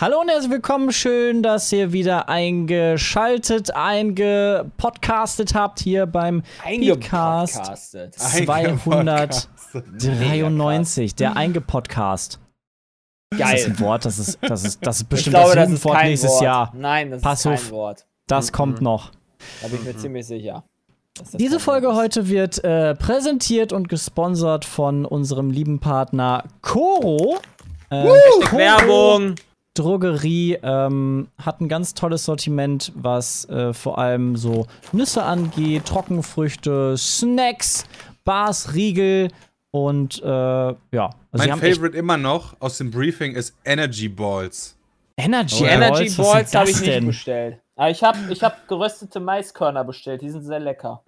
Hallo und herzlich willkommen. Schön, dass ihr wieder eingeschaltet, eingepodcastet habt hier beim Podcast Eingepodcastet. 293, der Eingepodcast. Das ist Geil. ein Wort, das ist, das ist, das ist bestimmt glaube, das Jugendwort nächstes Wort. Jahr. Nein, das Pass ist kein auf. Wort. Das kommt noch. Da bin ich mir ziemlich sicher. Diese Folge ist. heute wird äh, präsentiert und gesponsert von unserem lieben Partner Coro. Äh, Werbung! Drogerie ähm, hat ein ganz tolles Sortiment, was äh, vor allem so Nüsse angeht, Trockenfrüchte, Snacks, Bars, Riegel und äh, ja. Also sie Mein Favorite immer noch aus dem Briefing ist Energy Balls. Energy, Balls, Energy Balls sind habe ich nicht denn? bestellt. Aber ich habe ich hab geröstete Maiskörner bestellt. Die sind sehr lecker.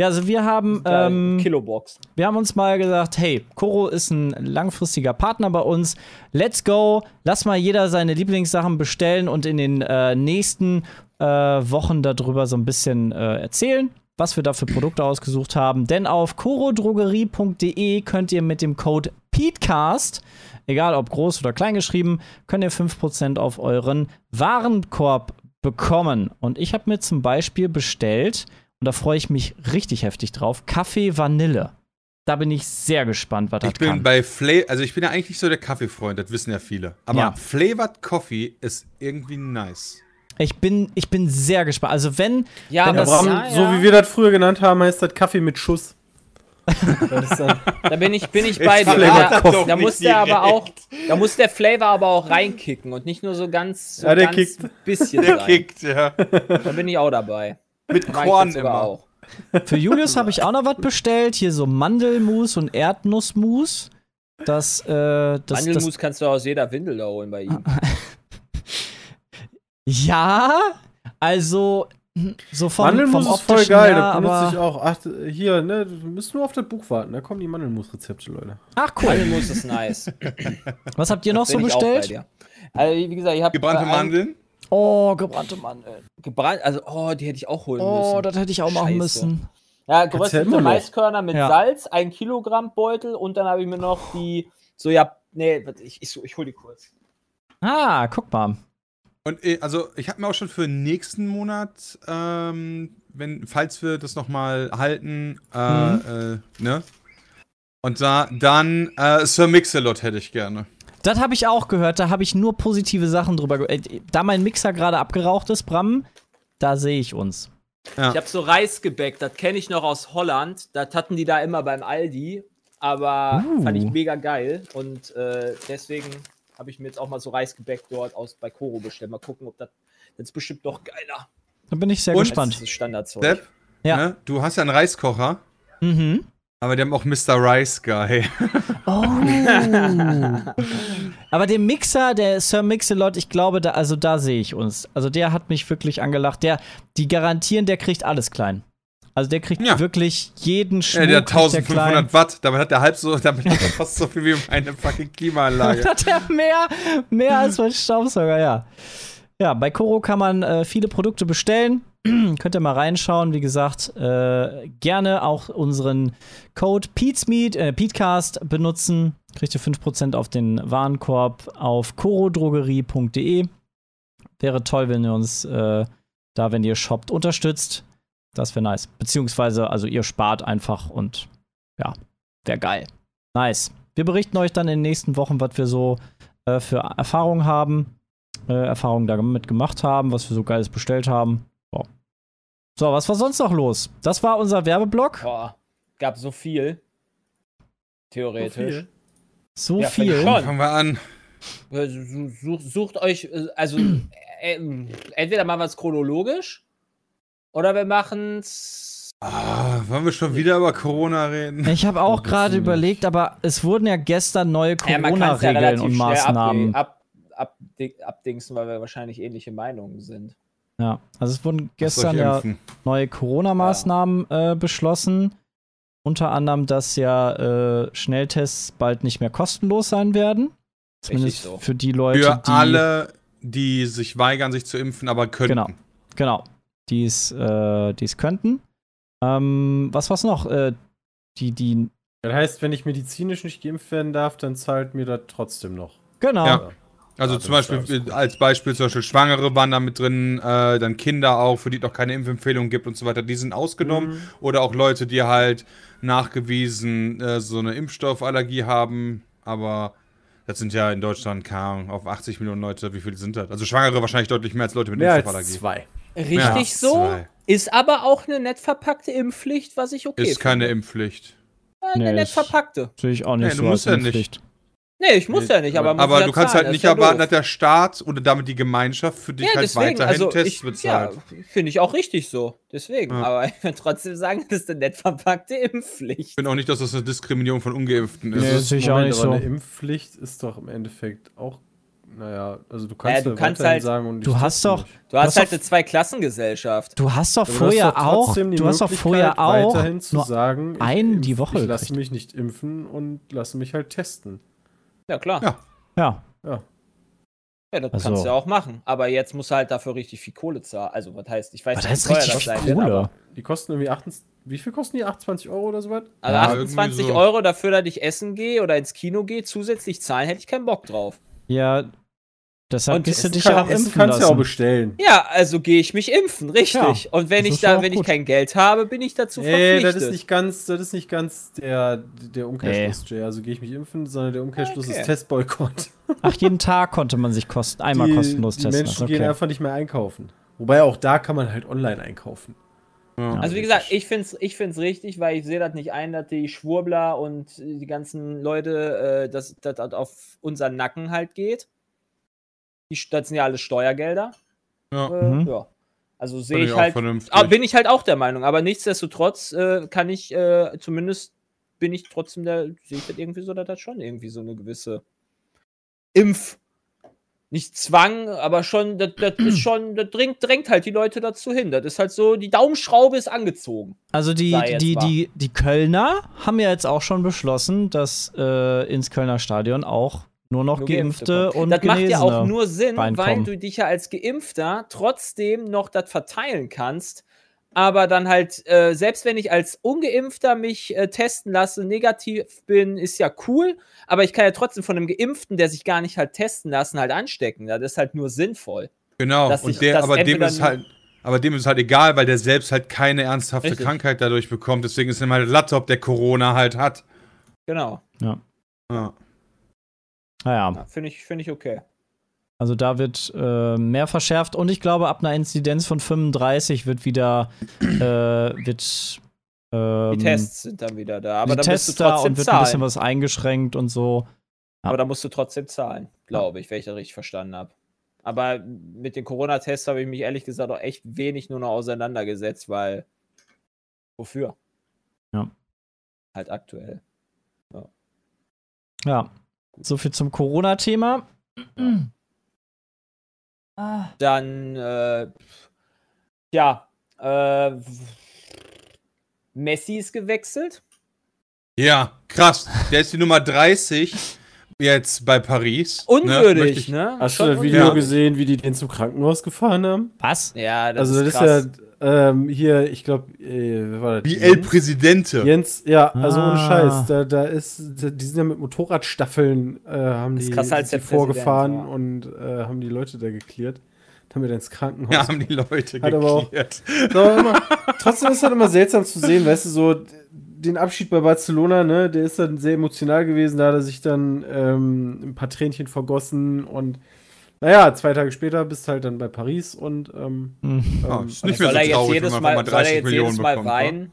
Ja, also wir haben ähm, Kilobox. Wir haben uns mal gesagt, hey, Koro ist ein langfristiger Partner bei uns. Let's go. Lass mal jeder seine Lieblingssachen bestellen und in den äh, nächsten äh, Wochen darüber so ein bisschen äh, erzählen, was wir da für Produkte ausgesucht haben. Denn auf korodrogerie.de könnt ihr mit dem Code PETECAST, egal ob groß oder klein geschrieben, könnt ihr 5% auf euren Warenkorb bekommen. Und ich habe mir zum Beispiel bestellt, und da freue ich mich richtig heftig drauf, Kaffee Vanille. Da bin ich sehr gespannt, was das Ich bin kann. bei Flavor, also ich bin ja eigentlich nicht so der Kaffeefreund, das wissen ja viele. Aber Ja. Flavored Coffee ist irgendwie nice. Ich bin, ich bin sehr gespannt. Also wenn, Ja, wenn das, Bram, ja, so ja. wie wir das früher genannt haben, heißt das Kaffee mit Schuss. dann, Da bin ich, bin ich bei dir. Da, da muss der aber auch, da muss der Flavor aber auch reinkicken und nicht nur so ganz, so Ja, der ganz kickt. bisschen Der sein. kickt, ja. Da bin ich auch dabei. Mit Korn immer. auch. für Julius habe ich auch noch was bestellt. Hier so Mandelmus und Erdnussmus. Das, äh, das, das, Mandelmus kannst du aus jeder Windel da holen bei ihm. ja, also so vom, Mandelmus vom ist voll geil, her, das benutze aber ich auch. Ach, hier, ne, du musst nur auf das Buch warten, da kommen die Mandelmus-Rezepte, Leute. ach cool. Mandelmus ist nice. Was habt ihr noch so bestellt? Also, wie gesagt, ich habe Gebrannte Mandeln. Oh, gebrannte Mandeln. Gebrannt, also, oh, die hätte ich auch holen Oh, müssen. das hätte ich auch machen Scheiße. müssen. Ja, geröstete. Maiskörner mit Ja. Salz, ein Kilogramm Beutel und dann habe ich mir noch die, so ja, nee, ich, ich, ich hol die kurz. Ah, guck mal. Und äh, also ich habe mir auch schon für nächsten Monat, ähm, wenn, falls wir das nochmal halten, äh, Mhm. äh, ne? Und da, dann äh, Sir Mix-a-Lot hätte ich gerne. Das habe ich auch gehört, da habe ich nur positive Sachen drüber gehört. Da mein Mixer gerade abgeraucht ist, Bram, da sehe ich uns. Ja. Ich habe so Reisgebäck, das kenne ich noch aus Holland. Das hatten die da immer beim Aldi, aber Uh. fand ich mega geil und äh, deswegen habe ich mir jetzt auch mal so Reisgebäck dort aus bei Koro bestellt. Mal gucken, ob das das ist bestimmt doch geiler. Da bin ich sehr Und? gespannt. Das Standardzeug. Sepp, Ja. ne? du hast ja einen Reiskocher, Mhm. Aber die haben auch Mr. Rice Guy. Oh. Aber der Mixer, der Sir Mix-a-Lot, ich glaube, da, also da sehe ich uns. Also der hat mich wirklich angelacht. Der, die garantieren, der kriegt alles klein. Also der kriegt Ja. wirklich jeden Schmuck. Ja, der hat kriegt der klein. 1500 Watt, damit hat der halb so, damit hat er fast so viel wie meine fucking Klimaanlage. hat er mehr, mehr als mein Staubsauger, ja. Ja, bei Koro kann man äh, viele Produkte bestellen. Könnt ihr mal reinschauen. Wie gesagt, äh, gerne auch unseren Code PETESMEET, äh, PETECAST benutzen. Kriegt ihr 5% auf den Warenkorb auf korodrogerie.de. Wäre toll, wenn ihr uns äh, da, wenn ihr shoppt, unterstützt. Das wäre nice. Beziehungsweise, also ihr spart einfach und ja, wäre geil. Nice. Wir berichten euch dann in den nächsten Wochen, was wir so äh, für Erfahrungen haben, äh, Erfahrungen damit gemacht haben, was wir so Geiles bestellt haben. So. so, was war sonst noch los? Das war unser Werbeblock. Boah, gab so viel. Theoretisch. So Ja, fand ich viel. schon. Fangen wir an. Äh, su- Sucht, euch, äh, also äh, entweder machen wir es chronologisch oder wir machen es. Ah, wollen wir schon wieder über Corona reden? Ich habe auch gerade überlegt, aber es wurden ja gestern neue Ja, kann's ja Corona-Regeln relativ und Maßnahmen. Ab, abdi- abdingsen, weil wir wahrscheinlich ähnliche Meinungen sind. Ja, also es wurden gestern ja neue Corona-Maßnahmen äh, beschlossen. Unter anderem, dass ja äh, Schnelltests bald nicht mehr kostenlos sein werden. Zumindest so. für die Leute, Für die alle, die sich weigern, sich zu impfen, aber könnten. Genau. Genau. Die es äh, die es könnten. Ähm, was war's noch? Äh, die, die, Das heißt, wenn ich medizinisch nicht geimpft werden darf, dann zahlt mir das trotzdem noch. genau. Ja. Also Ja, zum Beispiel, als Beispiel zum Beispiel Schwangere waren da mit drin, äh, dann Kinder auch, für die es noch keine Impfempfehlung gibt und so weiter, die sind ausgenommen. Mhm. Oder auch Leute, die halt nachgewiesen äh, so eine Impfstoffallergie haben, aber das sind ja in Deutschland, keine Ahnung, auf 80 Millionen Leute, wie viele sind das? Also Schwangere wahrscheinlich deutlich mehr als Leute mit Mehr als Impfstoffallergie. zwei. Richtig als so. zwei. Ist aber auch eine nett verpackte Impfpflicht, was ich okay Ist keine finde. Impfpflicht. Ja, Eine Nee, nett verpackte. Sehe ich auch nicht Nee, du so musst als ja nicht. Nee, ich muss Nee, ja nicht, aber man Aber muss ja du kannst zahlen, halt nicht ja erwarten, doof. dass der Staat oder damit die Gemeinschaft für dich Ja, halt deswegen, weiterhin also Tests ich, bezahlt. ja, finde ich auch richtig so. Deswegen, Ja. aber ich würde trotzdem sagen, das ist eine nett verpackte Impfpflicht. Ich finde auch nicht, dass das eine Diskriminierung von Ungeimpften ist. Nee, Das ist sehe ich auch nicht aber so. Eine Impfpflicht ist doch im Endeffekt auch, naja, also du kannst, Naja, du ja kannst halt- sagen, und Du hast doch- nicht. Du hast hast halt eine Zweiklassengesellschaft. Du hast doch vorher hast doch auch, du hast doch vorher auch weiterhin zu nur sagen, einen die Woche Ich lasse mich nicht impfen und lasse mich halt testen. Ja, klar. Ja. ja, Ja. Ja, das Also- kannst du ja auch machen. Aber jetzt musst du halt dafür richtig viel Kohle zahlen. Also, was heißt, ich weiß was nicht, wie teuer richtig das sein wird, Die kosten irgendwie 28, wie viel kosten die? 28 Euro oder so was? Also Ja, 28 irgendwie so. Euro dafür, dass ich essen gehe oder ins Kino gehe, zusätzlich zahlen, hätte ich keinen Bock drauf. Ja, deshalb Und gehst du dich Kann- ja auch impfen kannst du ja auch lassen. bestellen. Ja, also gehe ich mich impfen, richtig. Ja, Und wenn ich da, wenn ich gut. kein Geld habe, bin ich dazu Nee, verpflichtet. das ist nicht ganz, das ist nicht ganz der, der Umkehrschluss, Jay. Also gehe ich mich impfen, sondern der Umkehrschluss Okay. ist Testboykott. Ach, jeden Tag konnte man sich kosten, einmal die, kostenlos die testen. Menschen lassen. gehen okay. einfach nicht mehr einkaufen. Wobei auch da kann man halt online einkaufen. Ja. Also wie gesagt, ich finde es ich find's richtig, weil ich sehe das nicht ein, dass die Schwurbler und die ganzen Leute, äh, dass das das auf unseren Nacken halt geht. Die, das sind ja alles Steuergelder. Ja. Äh, Mhm. ja. Also sehe ich ich halt, vernünftig. aber bin ich halt auch der Meinung. Aber nichtsdestotrotz äh, kann ich äh, zumindest bin ich trotzdem der, sehe ich das irgendwie so, dass das schon irgendwie so eine gewisse Impf, nicht Zwang, aber schon, das, das ist schon, das drängt, drängt halt die Leute dazu hin. Das ist halt so, die Daumenschraube ist angezogen. Also die, die, die, die Kölner haben ja jetzt auch schon beschlossen, dass äh, ins Kölner Stadion auch nur noch Nur Geimpfte kommen. und Das macht ja auch Genesene nur Sinn, weil reinkommen. du dich ja als Geimpfter trotzdem noch das verteilen kannst. Aber dann halt, äh, selbst wenn ich als Ungeimpfter mich äh, testen lasse, negativ bin, ist ja cool. Aber ich kann ja trotzdem von einem Geimpften, der sich gar nicht halt testen lassen, halt anstecken. Das ist halt nur sinnvoll. Genau, und ich- der, aber dem ist halt, aber dem ist halt egal, weil der selbst halt keine ernsthafte Richtig. Krankheit dadurch bekommt. Deswegen ist ihm halt Laptop, der Corona halt hat. Genau. Ja. Naja, Ja, Finde ich, find ich okay. also da wird äh, mehr verschärft und ich glaube, ab einer Inzidenz von 35 wird wieder äh, wird ähm, Die Tests sind dann wieder da. Aber die da Tests musst du da trotzdem und wird ein bisschen zahlen. was eingeschränkt und so. Aber da musst du trotzdem zahlen, glaube ich, wenn ich das richtig verstanden habe. Aber mit den Corona-Tests habe ich mich ehrlich gesagt auch echt wenig nur noch auseinandergesetzt, weil wofür? Ja. Halt aktuell. Ja, so viel zum Corona-Thema. Ah. Dann, äh, ja, äh, Messi ist gewechselt. Ja, krass. Der ist die Nummer 30 jetzt bei Paris. Unwürdig, Möchte ich- ne? Hast Schon du das Video unwürdig. gesehen, wie die den zum Krankenhaus gefahren haben? Was? Ja, das also ist das krass. ist ja ähm, hier, ich glaube, äh, wer war das? Wie El Jens? Presidente. Jens, ja, also ohne Ah. Scheiß, da, da ist, da, die sind ja mit Motorradstaffeln, äh, haben Das ist die, krasser als die vorgefahren ja. und äh, haben die Leute da geklärt. Haben wir dann ins Krankenhaus. Ja, haben die Leute Hat aber auch- geklärt. So, immer, trotzdem ist es halt immer seltsam zu sehen, weißt du, so den Abschied bei Barcelona, ne, der ist dann sehr emotional gewesen, da hat er sich dann ähm, ein paar Tränchen vergossen und naja, zwei Tage später bist du halt dann bei Paris und ähm, Hm. Ja, ist nicht soll mehr er so jetzt traurig, wenn jedes man Mal, einfach mal soll er 30 jetzt Millionen jedes Mal bekommt. wa? weinen?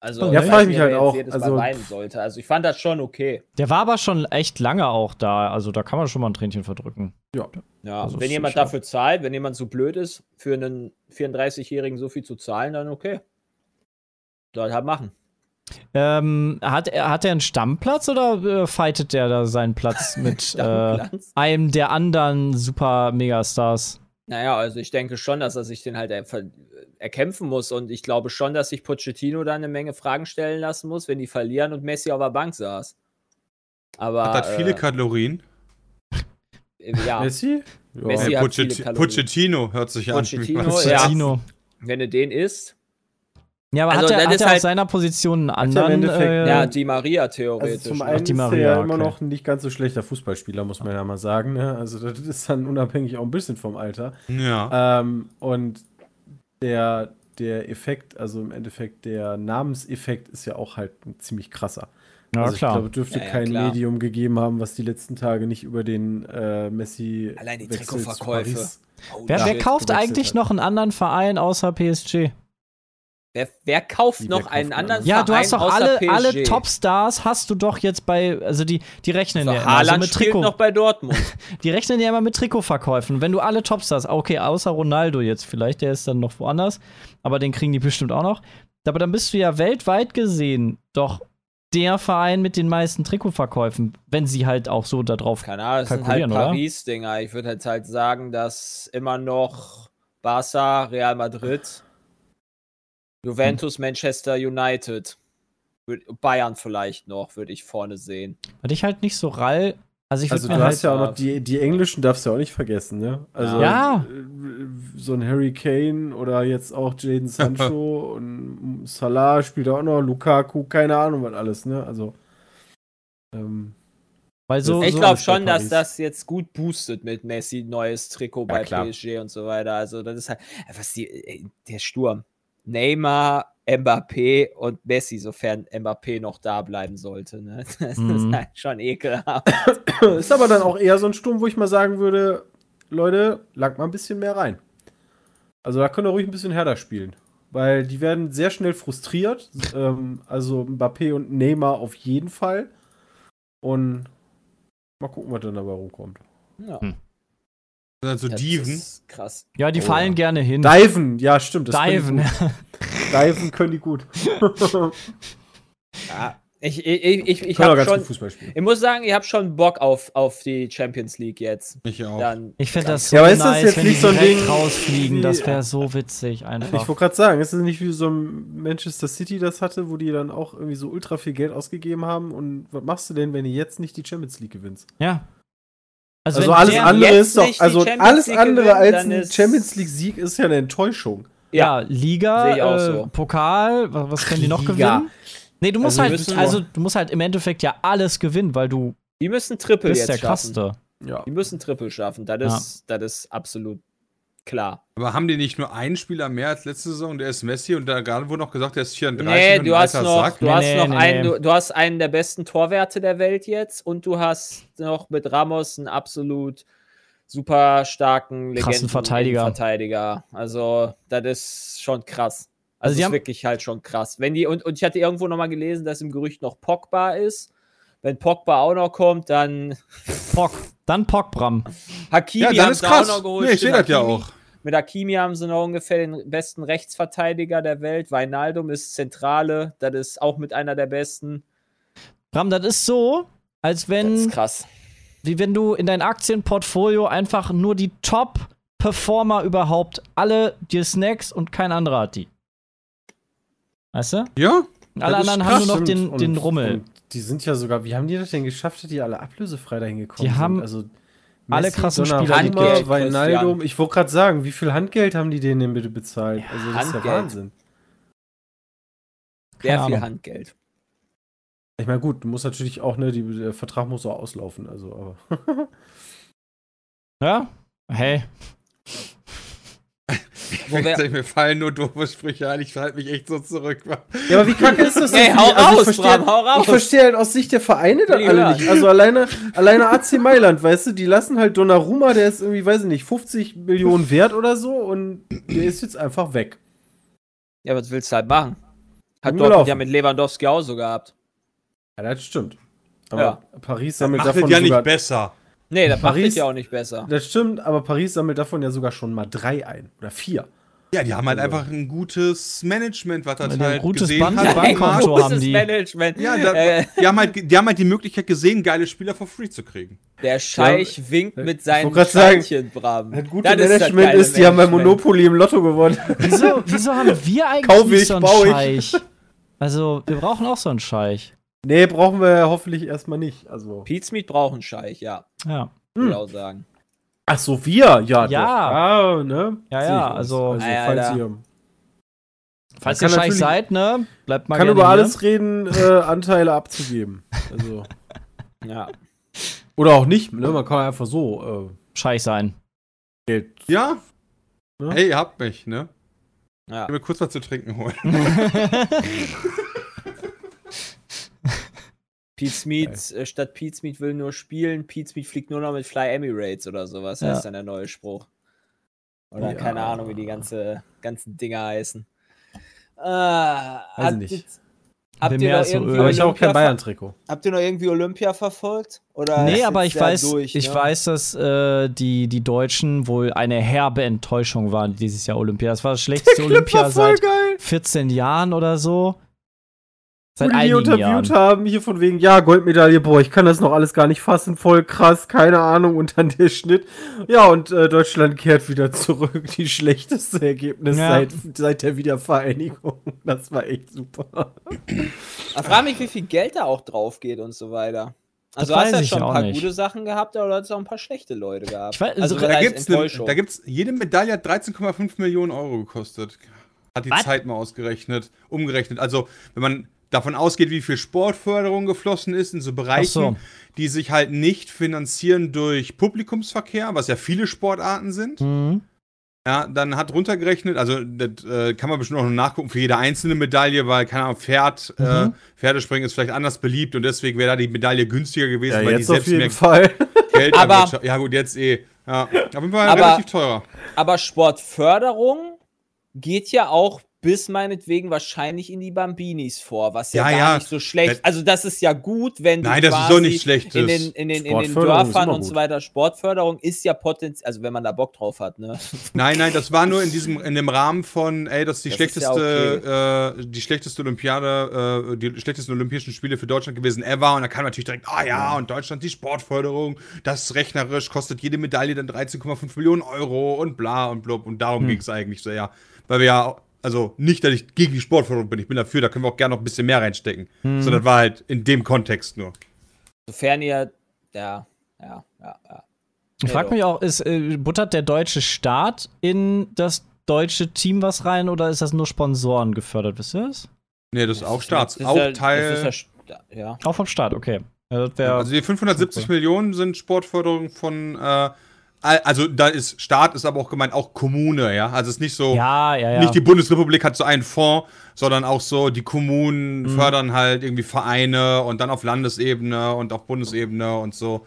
Also, Ja, ich frag weiß ich mich halt auch, also- Mal weinen sollte. Also ich fand das schon okay. Der war aber schon echt lange auch da, also da kann man schon mal ein Tränchen verdrücken. Ja, Also wenn jemand sicher. dafür zahlt, wenn jemand so blöd ist, für einen 34-Jährigen so viel zu zahlen, dann okay. Soll halt machen. Ähm, hat, er, hat er einen Stammplatz oder äh, fightet der da seinen Platz mit äh, einem der anderen super Megastars? Naja, also ich denke schon, dass er sich den halt er erkämpfen muss und ich glaube schon, dass sich Pochettino da eine Menge Fragen stellen lassen muss, wenn die verlieren und Messi auf der Bank saß. Aber Hat das viele äh, Kalorien? ja, Messi? Ja. Messi Äh, hat Pochet- viele Kalorien. Pochettino hört sich an. Pochettino, wie was- ja. Pochettino. wenn du den isst, Ja, aber Also, hat er, hat er auf halt- seiner Position einen er anderen? Äh, ja, die Maria Also theoretisch. zum ne? einen die ist er Maria, ja immer okay. noch ein nicht ganz so schlechter Fußballspieler, muss man ja mal sagen. Ne? Also das ist dann unabhängig auch ein bisschen vom Alter. Ja. Ähm, und der, der Effekt, also im Endeffekt der Namenseffekt ist ja auch halt ein ziemlich krasser. ja, also ich klar. glaube, dürfte Ja, ja, kein klar. Medium gegeben haben, was die letzten Tage nicht über den äh, Messi Allein die Trikotverkäufe. Oh, wer, wer kauft eigentlich hat. noch einen anderen Verein außer PSG? Wer, wer kauft Wie, noch wer kauft einen anderen Ja, du hast doch alle, alle Topstars hast du doch jetzt bei, also die, die rechnen So, ja immer so Haaland mit spielt Trikot. noch bei Dortmund. Die rechnen ja immer mit Trikotverkäufen. Wenn du alle Topstars, okay, außer Ronaldo jetzt vielleicht, der ist dann noch woanders, aber den kriegen die bestimmt auch noch. Aber dann bist du ja weltweit gesehen doch der Verein mit den meisten Trikotverkäufen, wenn sie halt auch so da drauf. Keine Ahnung, das sind halt? Paris-Dinger. Ich würde halt, halt sagen, dass immer noch Barca, Real Madrid, Juventus, Manchester United, Bayern vielleicht noch, würde ich vorne sehen. Hatte ich halt nicht so rall. Also ich Also du mir hast halt. ja auch noch die, die Englischen darfst du ja auch nicht vergessen, ne? Also Ja. äh, so ein Harry Kane oder jetzt auch Jaden Sancho und Salah spielt auch noch, Lukaku, keine Ahnung was alles, ne? Also ähm, Weil so, ich so glaube schon, dass das jetzt gut boostet mit Messi, neues Trikot bei klar. PSG und so weiter. Also das ist halt, was die, ey, der Sturm. Neymar, Mbappé und Messi, sofern Mbappé noch da bleiben sollte. Ne? Das Mhm. ist halt schon ekelhaft. ist aber dann auch eher so ein Sturm, wo ich mal sagen würde, Leute, lag mal ein bisschen mehr rein. Also da könnt ihr ruhig ein bisschen härter spielen. Weil die werden sehr schnell frustriert. ähm, also Mbappé und Neymar auf jeden Fall. Und mal gucken, was dann dabei rumkommt. Ja, Also das Diven. ist krass. ja, die Oh, fallen ja. gerne hin. Diven, ja, stimmt. das können Diven. die gut. Diven können die gut. Ja, ich ich, ich, ich, ich schon, gut Fußball spielen. ich muss sagen, ich habe schon Bock auf, auf die Champions League jetzt. Ich auch. Dann, Ich finde das so Ja, aber ist das nice, jetzt wenn nicht die so ein Ding rausfliegen. Das wäre so witzig einfach. Ich wollte gerade sagen, ist es nicht wie so ein Manchester City das hatte, wo die dann auch irgendwie so ultra viel Geld ausgegeben haben? Und was machst du denn, wenn du jetzt nicht die Champions League gewinnst? ja. Also wenn alles der- andere ist doch, also alles League andere als ein Champions League Sieg ist ja eine Enttäuschung. Ja, Liga, ich auch äh, so. Pokal, was, was können die noch Liga. gewinnen? Nee, du musst Also halt, also du musst halt im Endeffekt ja alles gewinnen, weil du die müssen Triple bist jetzt der schaffen. Krasse. Ja. Die müssen Triple schaffen. Das Ja. ist, das ist absolut klar. Aber haben die nicht nur einen Spieler mehr als letzte Saison? Der ist Messi und da gerade wurde noch gesagt, der ist 34 Nee, und du hast noch, Sack. du Nee, hast nee, noch nee, einen, nee. Du, du hast einen der besten Torwerte der Welt jetzt und du hast noch mit Ramos einen absolut super starken Krassen Verteidiger. Verteidiger. Also, das ist schon krass. Also Also, das ist haben- wirklich halt schon krass. Wenn die, und, und ich hatte irgendwo noch mal gelesen, dass im Gerücht noch Pogba ist. Wenn Pogba auch noch kommt, dann Pock. Dann Pockbram. Hakimi Ja, dann haben ist sie auch krass. noch geholt. Nee, ich sehe das ja auch. Mit Hakimi haben sie noch ungefähr den besten Rechtsverteidiger der Welt. Weinaldum ist Zentrale. Das ist auch mit einer der besten. Bram, das ist so, als Das wenn, ist krass. wie wenn du in dein Aktienportfolio einfach nur die Top-Performer überhaupt alle dir Snacks und kein anderer hat die. Weißt du? Ja? Alle das anderen krass, haben nur noch den, Stimmt. den Und- Rummel. Und die sind ja sogar, wie haben die das denn geschafft, dass die alle ablösefrei dahin gekommen Die sind? haben also alle krassen Spieler, die Donnarumma, Geld, Wijnaldum. Christian. Ich wollte gerade sagen, wie viel Handgeld haben die denen denn bitte bezahlt? also das ist ja Handgeld. Wahnsinn. Sehr viel. Handgeld. Ich meine, gut, du musst natürlich auch, ne, die, der Vertrag muss auch auslaufen, also, aber. Ja? Hey. Wo wir- mir fallen nur doofe Sprüche ein. Ich halte mich echt so zurück. Ja, aber wie kacke ist das Ey, denn? hau Also ich raus, verstehe- Bram, hau raus. Ich verstehe halt aus Sicht der Vereine dann alle hören. nicht. Also alleine, alleine AC Mailand, weißt du, die lassen halt Donnarumma, der ist irgendwie, weiß ich nicht, 50 Millionen wert oder so und der ist jetzt einfach weg. Ja, was willst du halt machen? Hat Dortmund ja mit Lewandowski auch so gehabt. Ja, das stimmt. Aber Ja. Paris sammelt Macht davon ja sogar. nicht besser. Nee, das macht Paris- es ja auch nicht besser. Das stimmt, aber Paris sammelt davon ja sogar schon mal drei ein. Oder vier. Ja, die haben halt einfach ein gutes Management, was das Ja, die haben halt gutes gesehen Band- hat. Bankkonto am Markt. haben die. Management. Ja, da, äh, die, haben halt, die haben halt die Möglichkeit gesehen, geile Spieler for free zu kriegen. der Scheich winkt mit seinen wollte grad sagen, Scheinchen, Bram. Ein gutes Das das Management geile ist, die haben bei Management. Monopoly im Lotto gewonnen. Wieso, wieso haben wir eigentlich Kauf ich, so einen bau ich. Scheich? Also, wir brauchen auch so einen Scheich. Nee, brauchen wir hoffentlich erstmal nicht. Also. Pete Smith braucht einen Scheich, ja. Ja. Würde ich auch sagen. Ach so, wir? Ja, Ja. Doch. Ah, ne? Ja, ja, also- also Ah, ja, falls da. ihr Falls ihr Scheich seid, ne? Bleibt mal kann gerne über hier. alles reden, äh, Anteile abzugeben. Also. Ja. Oder auch nicht, ne? Man kann einfach so Scheich sein. äh, Geld. Ja? Ja. Hey, ihr habt mich, ne? ja. Ich will mir kurz was zu trinken holen. Pete Smith, äh, statt Pete Smith will nur spielen, Pete Smith fliegt nur noch mit Fly Emirates oder sowas. Ja. Ist dann der neue Spruch. Oder Ja. keine Ahnung, wie die ganze, ganzen Dinger heißen. Ah, Weiß ich nicht. Habt Will ihr, noch als so irgendwie. Aber ich habe auch Olympia kein Bayern-Trikot. Habt ihr noch irgendwie Olympia verfolgt? Oder Nee, aber jetzt ich weiß, durch, ich ne? weiß, dass äh, die, die Deutschen wohl eine herbe Enttäuschung waren dieses Jahr Olympia. Das war das schlechteste Olympia seit geil. 14 Jahren oder so. Seit Wo die interviewt Jahren. haben, hier von wegen, ja, Goldmedaille, boah, ich kann das noch alles gar nicht fassen, voll krass, keine Ahnung, und dann der Schnitt. Ja, und äh, Deutschland kehrt wieder zurück, die schlechteste Ergebnis Ja. seit, seit der Wiedervereinigung. Das war echt super. Ich frage mich, wie viel Geld da auch drauf geht und so weiter. Das Also hast weiß du ja schon ein paar nicht. gute Sachen gehabt, oder hast du auch ein paar schlechte Leute gehabt? Ich weiß- also so- was Da gibt's, ne, Enttäuschung? da gibt's, jede Medaille hat 13,5 Millionen Euro gekostet. Hat die Was? Zeit mal ausgerechnet, umgerechnet. Also, wenn man davon ausgeht, wie viel Sportförderung geflossen ist in so Bereichen, so. die sich halt nicht finanzieren durch Publikumsverkehr, was ja viele Sportarten sind. Mhm. Ja, dann hat runtergerechnet, also das äh, kann man bestimmt auch noch nachgucken für jede einzelne Medaille, weil, keine Ahnung, Pferd, äh, Mhm. Pferdespringen ist vielleicht anders beliebt und deswegen wäre da die Medaille günstiger gewesen, Ja, weil die jetzt auf selbst jeden mehr Fall. Geld Aber-. Ja, gut, jetzt eh. Ja, auf jeden Fall Aber- relativ teurer. Aber Sportförderung geht ja auch bis meinetwegen wahrscheinlich in die Bambinis vor, was ja, Ja, gar ja. nicht so schlecht. Also das ist ja gut, wenn du Nein, das ist doch nicht Schlechtes. in den, in den, in den Sportförderung ist Dörfern und so weiter. Sportförderung ist ja potenziell, also wenn man da Bock drauf hat, ne? Nein, nein, das war nur in diesem, in dem Rahmen von, ey, das ist die Das ist ja schlechteste, äh, die schlechteste Olympiade, äh, die schlechtesten Olympischen Spiele für Deutschland gewesen ever. Und da kam natürlich direkt, ah ja, und Deutschland die Sportförderung, das ist rechnerisch, kostet jede Medaille dann 13,5 Millionen Euro und bla und blub. Und darum ging es eigentlich so, ja. Weil wir ja, also nicht, dass ich gegen die Sportförderung bin, ich bin dafür, da können wir auch gerne noch ein bisschen mehr reinstecken. So, das war halt in dem Kontext nur. Sofern ihr, ja, ja, ja, ja. Ich frage mich auch, ist, äh, buttert der deutsche Staat in das deutsche Team was rein oder ist das nur Sponsoren gefördert? Wisst ihr das? Nee, das ist auch Staats, Das ist auch ja, Teil. Das ist ja, ja. Auch vom Staat, okay. Das wär, Also die 570 Millionen sind Sportförderung von, äh, also da ist Staat, ist aber auch gemeint auch Kommune, ja. Also es ist nicht so, ja, ja, ja. nicht die Bundesrepublik hat so einen Fonds, sondern auch so die Kommunen Mhm. fördern halt irgendwie Vereine und dann auf Landesebene und auf Bundesebene und so.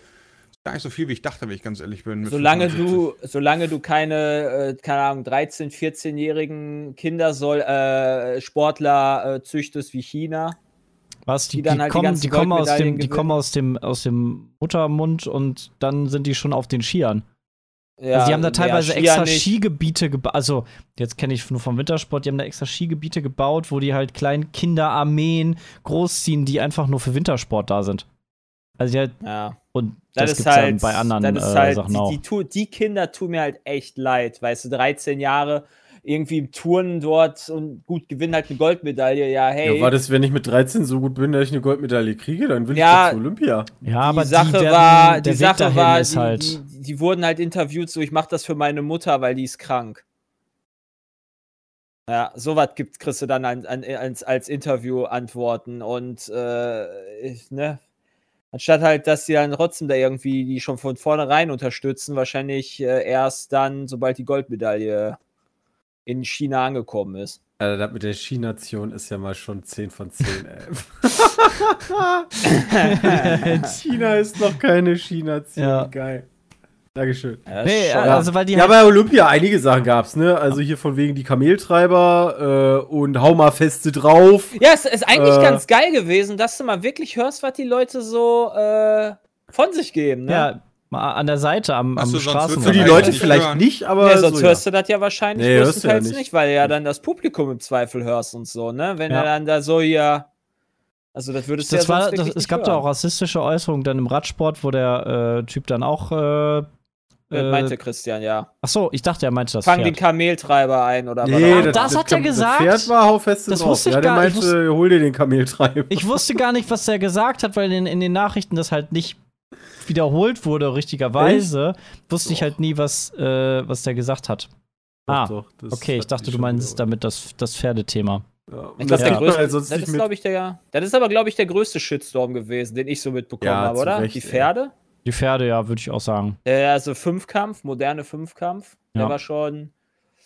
Ist gar nicht so viel, wie ich dachte, wenn ich ganz ehrlich bin. Solange 570. du, solange du keine, äh, keine Ahnung, 13-, 14-jährigen Kinder soll, äh, Sportler äh, züchtest wie China. Was, die, die die, dann halt die kommen, die, kommen, aus dem, die kommen aus dem, aus dem Muttermund und dann sind die schon auf den Skiern. Ja, also die haben da teilweise ja, extra nicht. Skigebiete gebaut. Also, jetzt kenne ich nur vom Wintersport, die haben da extra Skigebiete gebaut, wo die halt kleinen Kinderarmeen großziehen, die einfach nur für Wintersport da sind. Also die halt, Ja. und Das, das, ist gibt's halt, ja bei anderen das ist äh, halt, Sachen die, auch. die, tu- die Kinder tun mir halt echt leid, weißt du, 13 Jahre irgendwie Touren dort und gut gewinnen halt eine Goldmedaille, ja, hey. Ja, war das, wenn ich mit 13 so gut bin, dass ich eine Goldmedaille kriege, dann will Ja. ich zu Olympia. ja, aber die Sache die werden, war, die Sache war, ist die, halt. die, die wurden halt interviewt, so ich mach das für meine Mutter, weil die ist krank. Ja, sowas gibt kriegst du dann an, an, als, als Interview-Antworten und äh, ich, ne, anstatt halt, dass die dann trotzdem da irgendwie die schon von vornherein unterstützen, wahrscheinlich äh, erst dann, sobald die Goldmedaille in China angekommen ist. Also das mit der Skination ist ja mal schon 10 von 10, ey. China ist noch keine Skination. Ja. Geil. Dankeschön. Ja, Nee, schon- also weil die Ja, halt, bei Olympia einige Sachen gab's, ne? Also hier von wegen die Kameltreiber äh, und hau mal feste drauf. Ja, es ist eigentlich Äh, ganz geil gewesen, dass du mal wirklich hörst, was die Leute so äh, von sich geben. Ne? ja, Mal an der Seite am, am so, Straßenrand. Für die Leute vielleicht hören. nicht, aber. Ja, sonst so, hörst du das ja wahrscheinlich Nee, hörst du ja größtenteils nicht. nicht. weil ja dann das Publikum im Zweifel hörst und so, ne? Wenn Ja. er dann da so hier. Also das würdest du Das ja war, sonst das, es gab da hören. auch rassistische Äußerungen dann im Radsport, wo der äh, Typ dann auch. Äh, Äh, äh, meinte Christian, ja. ach so, ich dachte, er meinte das. Fang den Pferd. Kameltreiber ein oder Nee, was? das- das hat er gesagt? Das Pferd war haufest Das wusste ich ja, der gar- ich meinte, hol dir den Kameltreiber. Ich wusste gar nicht, was der gesagt hat, weil in, in den Nachrichten das halt nicht wiederholt wurde, richtigerweise. Wusste ich Doch. halt nie, was, äh, was der gesagt hat. Ah, Doch, doch, das okay, ich dachte, du meinst damit das, das Pferdethema. Ja, Ich das Ja. der größte, ist, mit. glaube ich, der, das ist aber, glaube ich, der größte Shitstorm gewesen, den ich so mitbekommen Ja, habe, oder? Recht, Die ey. Pferde? Die Pferde, ja, würde ich auch sagen. Äh, also Fünfkampf, moderne Fünfkampf. Der Ja. war schon.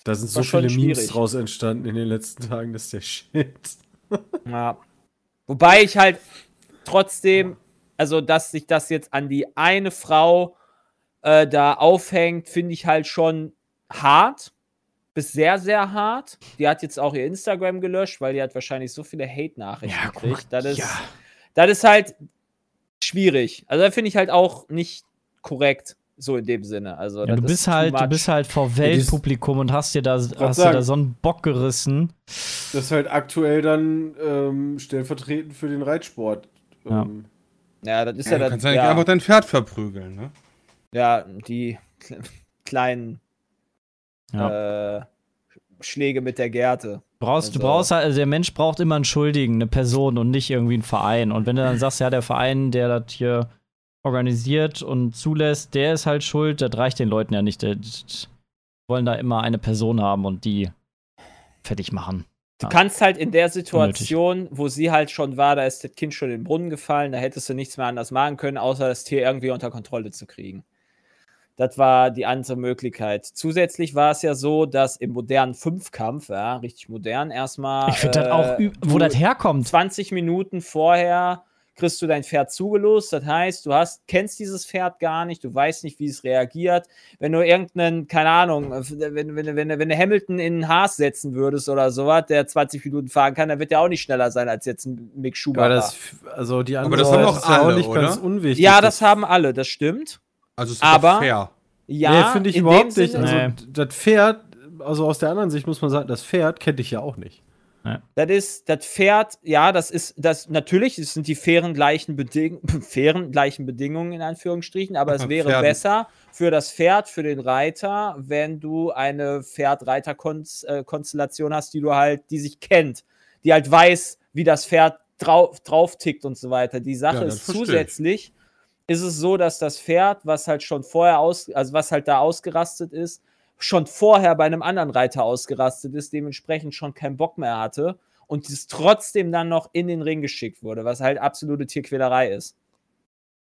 Da sind so viele Memes schwierig. draus entstanden in den letzten Tagen, das ist der Shit. Ja. Wobei ich halt trotzdem, also dass sich das jetzt an die eine Frau äh, da aufhängt, finde ich halt schon hart. Bis sehr, sehr hart. Die hat jetzt auch ihr Instagram gelöscht, weil die hat wahrscheinlich so viele Hate-Nachrichten Ja, gekriegt. Das ist, ja. das ist halt schwierig. Also da finde ich halt auch nicht korrekt, so in dem Sinne. Also, Ja, das du ist bist halt, du bist halt vor Weltpublikum und hast dir da, hast dir da sagen. so einen Bock gerissen. Das ist halt aktuell dann ähm, stellvertretend für den Reitsport. Ähm, Ja, das ist Ja, ja, du das, kannst ja nicht ja, einfach dein Pferd verprügeln, ne? ja, die kle- kleinen Ja. äh, Schläge mit der Gerte. Brauchst, Du Also- brauchst halt, also der Mensch braucht immer einen Schuldigen, eine Person und nicht irgendwie einen Verein. Und wenn du dann sagst, ja, der Verein, der das hier organisiert und zulässt, der ist halt schuld, das reicht den Leuten ja nicht. Die wollen da immer eine Person haben und die fertig machen. Du Ja. kannst halt in der Situation, wo sie halt schon war, da ist das Kind schon in den Brunnen gefallen, da hättest du nichts mehr anders machen können, außer das Tier irgendwie unter Kontrolle zu kriegen. Das war die andere Möglichkeit. Zusätzlich war es ja so, dass im modernen Fünfkampf, ja, richtig modern, erstmal. Ich finde das auch, äh, wo das herkommt. 20 Minuten vorher kriegst du dein Pferd zugelost. Das heißt, du hast, kennst dieses Pferd gar nicht, du weißt nicht, wie es reagiert. Wenn du irgendeinen, keine Ahnung, äh, wenn, wenn, wenn, wenn du Hamilton in einen Haas setzen würdest oder sowas, der 20 Minuten fahren kann, dann wird der auch nicht schneller sein als jetzt ein Mick Schumacher. aber das, also die andere das haben auch alle, nicht ganz oder? unwichtig. ja, das haben alle, das stimmt. Also ist Aber- fair. Ja, nee, finde ich in überhaupt dem nicht. Sinne- Also, Nee. das Pferd, also aus der anderen Sicht muss man sagen, das Pferd kennt ich ja auch nicht. Das ist, das Pferd, ja, das ist, das, natürlich, es sind die fairen gleichen, Beding fairen gleichen Bedingungen in Anführungsstrichen, aber es wäre Pferden. besser für das Pferd, für den Reiter, wenn du eine Pferd-Reiter-Konstellation hast, die du halt, die sich kennt, die halt weiß, wie das Pferd drauf, drauf tickt und so weiter. Die Sache Ja, ist zusätzlich, ist es so, dass das Pferd, was halt schon vorher aus, also was halt da ausgerastet ist, schon vorher bei einem anderen Reiter ausgerastet ist, dementsprechend schon keinen Bock mehr hatte und es trotzdem dann noch in den Ring geschickt wurde, was halt absolute Tierquälerei ist.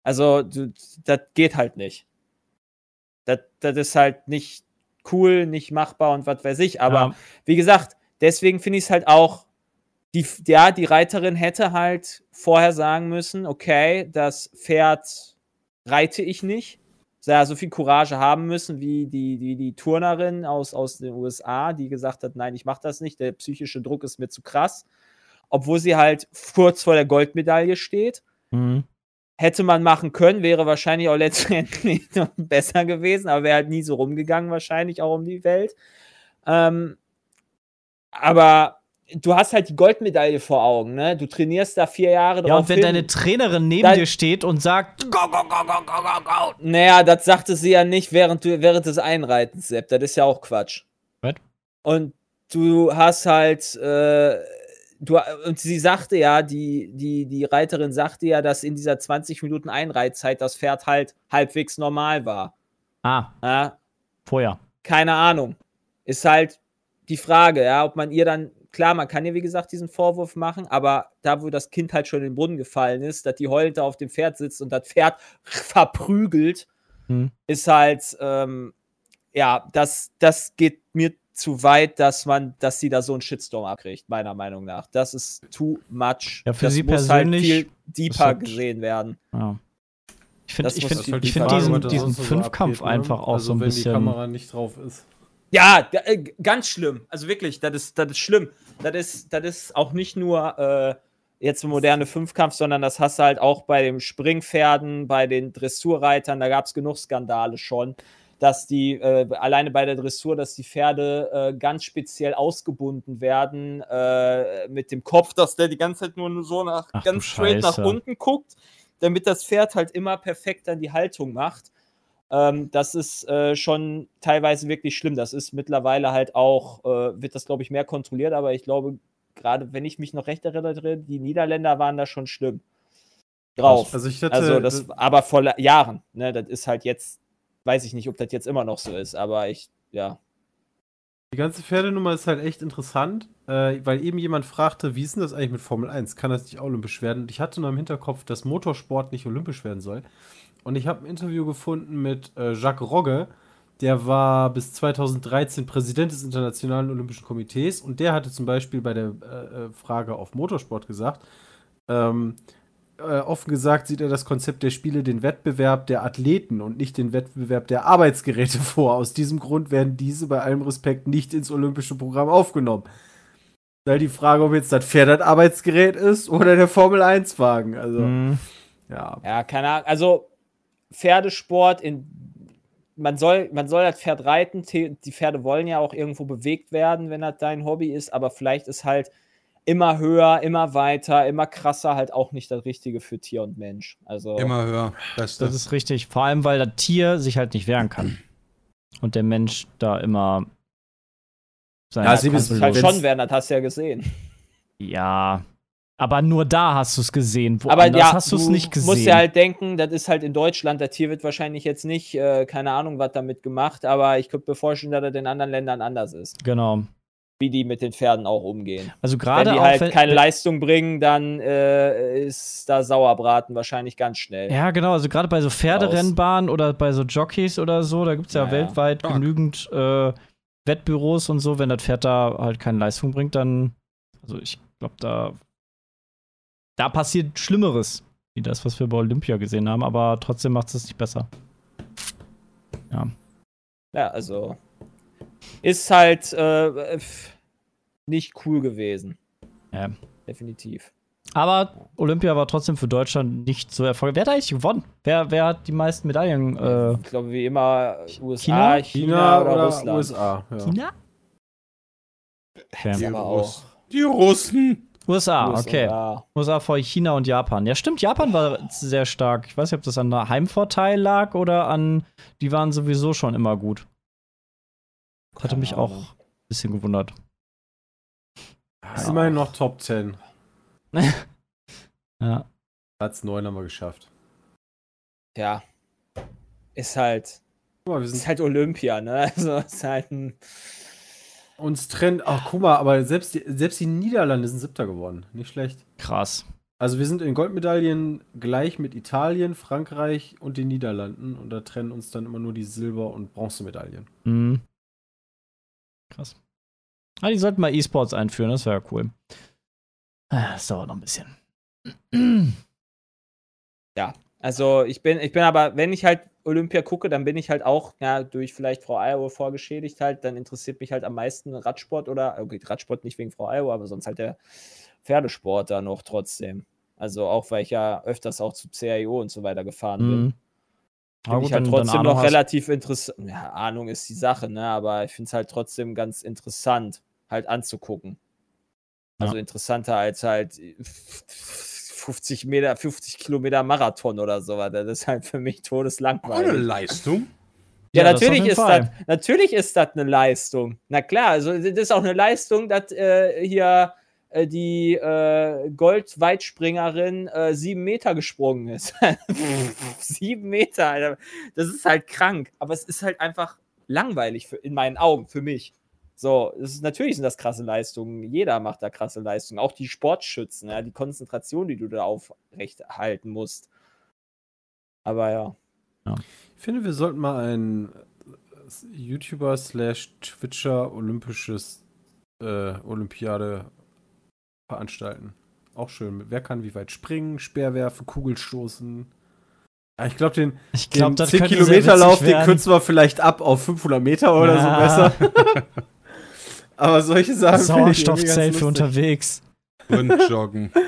Also, das geht halt nicht. Das, das ist halt nicht cool, nicht machbar und was weiß ich. Aber Ja. wie gesagt, deswegen finde ich es halt auch, die, ja, die Reiterin hätte halt vorher sagen müssen, okay, das Pferd reite ich nicht. Ja, so viel Courage haben müssen wie die, die, die Turnerin aus, aus den USA, die gesagt hat, nein, ich mache das nicht, der psychische Druck ist mir zu krass. Obwohl sie halt kurz vor der Goldmedaille steht. Mhm. Hätte man machen können, wäre wahrscheinlich auch letztendlich besser gewesen, aber wäre halt nie so rumgegangen, wahrscheinlich auch um die Welt. Ähm, aber du hast halt die Goldmedaille vor Augen, ne? Du trainierst da vier Jahre Ja, drauf. und wenn hin. deine Trainerin neben Dann- dir steht und sagt, go, go, go, go, go, go, go. Naja, das sagte sie ja nicht während, du, während des Einreitens, Sepp. Das ist ja auch Quatsch. Was? Und du hast halt, äh, du, und sie sagte ja, die, die, die Reiterin sagte ja, dass in dieser 20 Minuten Einreitzeit das Pferd halt halbwegs normal war. Ah, Ja, vorher. keine Ahnung. Ist halt die Frage, ja, ob man ihr dann, klar, man kann ihr, wie gesagt, diesen Vorwurf machen, aber da, wo das Kind halt schon in den Brunnen gefallen ist, dass die heulend da auf dem Pferd sitzt und das Pferd verprügelt, Hm. ist halt, ähm, ja, das, das geht mir zu weit, dass man, dass sie da so einen Shitstorm abkriegt, meiner Meinung nach. Das ist too much. Ja, für das sie muss persönlich halt viel deeper halt- gesehen werden. Ja. Ich finde ich find, halt ich die find diesen, diesen so Fünfkampf abgeht, ne? einfach auch also so ein wenn die bisschen. Kamera nicht drauf ist. Ja, äh, ganz schlimm. Also wirklich, das ist, das ist schlimm. Das ist, das ist auch nicht nur, äh, jetzt moderne Fünfkampf, sondern das hast du halt auch bei den Springpferden, bei den Dressurreitern, da gab es genug Skandale schon, dass die, äh, alleine bei der Dressur, dass die Pferde äh, ganz speziell ausgebunden werden äh, mit dem Kopf, dass der die ganze Zeit nur so nach, Ach ganz straight nach Scheiße. unten guckt, damit das Pferd halt immer perfekt dann die Haltung macht. Ähm, das ist äh, schon teilweise wirklich schlimm. Das ist mittlerweile halt auch, äh, wird das, glaube ich, mehr kontrolliert, aber ich glaube, gerade wenn ich mich noch recht erinnere, die Niederländer waren da schon schlimm drauf. Also ich hatte, Also das, aber vor Jahren, ne, das ist halt jetzt, weiß ich nicht, ob das jetzt immer noch so ist, aber ich, ja. Die ganze Pferdenummer ist halt echt interessant, äh, weil eben jemand fragte, wie ist denn das eigentlich mit Formel 1? Kann das nicht olympisch werden? Und ich hatte nur im Hinterkopf, dass Motorsport nicht olympisch werden soll. Und ich habe ein Interview gefunden mit äh, Jacques Rogge, der war bis 2013 Präsident des Internationalen Olympischen Komitees und der hatte zum Beispiel bei der äh, äh, Frage auf Motorsport gesagt, ähm, äh, offen gesagt sieht er das Konzept der Spiele den Wettbewerb der Athleten und nicht den Wettbewerb der Arbeitsgeräte vor. Aus diesem Grund werden diese bei allem Respekt nicht ins olympische Programm aufgenommen. Da die Frage, ob jetzt das Pferd das Arbeitsgerät ist oder der Formel 1-Wagen. Also, Mhm. ja. Ja, keine Ahnung. Also Pferdesport in man soll, man soll das Pferd reiten. Die Pferde wollen ja auch irgendwo bewegt werden, wenn das dein Hobby ist, aber vielleicht ist halt immer höher, immer weiter, immer krasser halt auch nicht das Richtige für Tier und Mensch. Also Immer höher. Beste. Das ist richtig. Vor allem, weil das Tier sich halt nicht wehren kann. Und der Mensch da immer seine Ja, sie halt schon werden, das hast du ja gesehen. Ja. Aber nur da hast du es gesehen. aber Woanders ja, hast du es nicht gesehen. musst ja halt denken, das ist halt in Deutschland, das Tier wird wahrscheinlich jetzt nicht, äh, keine Ahnung, was damit gemacht, aber ich könnte mir vorstellen, dass das in anderen Ländern anders ist, genau. wie die mit den Pferden auch umgehen. Also Wenn gerade die auch halt wenn, keine Leistung bringen, dann äh, ist da Sauerbraten wahrscheinlich ganz schnell. Ja, genau. Also gerade bei so Pferderennbahnen oder bei so Jockeys oder so, da gibt es ja, Ja, ja. weltweit Stark. genügend äh, Wettbüros und so. Wenn das Pferd da halt keine Leistung bringt, dann, also ich glaube, da, da passiert Schlimmeres, wie das, was wir bei Olympia gesehen haben, aber trotzdem macht es nicht besser. Ja, also ist halt äh, nicht cool gewesen. Ja. Definitiv. Aber Olympia war trotzdem für Deutschland nicht so erfolgreich. Wer hat eigentlich gewonnen? Wer, wer hat die meisten Medaillen? Äh, ich glaube, wie immer, USA, China, China oder, oder, Russland. USA. Ja. China? Okay. die, aber Russ die Russen. USA, USA. okay. USA vor China und Japan. Ja, stimmt, Japan war sehr stark. Ich weiß nicht, ob das an der Heimvorteil lag oder an, die waren sowieso schon immer gut. Das hatte Keine mich Ahnung. auch ein bisschen gewundert. Ist immerhin noch Top 10. Ja. Platz 9 haben wir geschafft. Ja. Ist halt, Guck mal, wir ist sind halt Olympia, ne? Also ist halt ein. Uns trennt. Ach, guck mal, aber selbst die, selbst die Niederlande sind Siebter geworden. Nicht schlecht. Krass. Also wir sind in Goldmedaillen gleich mit Italien, Frankreich und den Niederlanden und da trennen uns dann immer nur die Silber- und Bronzemedaillen. Mhm. Krass. Ah, die sollten mal E-Sports einführen, das wäre cool. Ah, Das dauert noch ein bisschen. Also ich bin, ich bin aber, wenn ich halt Olympia gucke, dann bin ich halt auch, ja, durch vielleicht Frau Iowa vorgeschädigt halt, dann interessiert mich halt am meisten Radsport oder, okay, Radsport nicht wegen Frau Iowa, aber sonst halt der Pferdesport da noch trotzdem. Also auch, weil ich ja öfters auch zu CIO und so weiter gefahren bin. Mhm. Finde ich halt trotzdem noch hast- relativ interessant. Ja, Ahnung ist die Sache, ne? Aber ich finde es halt trotzdem ganz interessant, halt anzugucken. Ja. Also interessanter als halt 50 Meter, 50 Kilometer Marathon oder sowas. Das ist halt für mich Auch eine todeslangweilig. Leistung. Ja, Ja, das natürlich, jeden ist das, natürlich ist das eine Leistung. Na klar, also das ist auch eine Leistung, dass äh, hier äh, die äh, Goldweitspringerin äh, sieben Meter gesprungen ist. sieben Meter, Alter. Das ist halt krank. Aber es ist halt einfach langweilig für, in meinen Augen, für mich. So, es ist, natürlich sind das krasse Leistungen. Jeder macht da krasse Leistungen. Auch die Sportschützen, ja, die Konzentration, die du da aufrechthalten musst. Aber ja. Ich finde, wir sollten mal ein äh, YouTuber slash Twitcher olympisches äh, Olympiade veranstalten. Auch schön. Wer kann wie weit springen, Speer werfen, Kugelstoßen. Ja, ich glaube, den, Ich den glaube, das 10 könnte sehr Kilometer Lauf, witzig den werden. kürzen wir vielleicht ab auf 500 Meter oder Ja. so besser. Aber solche Sachen Sauerstoffzelt für unterwegs. Sprintjoggen.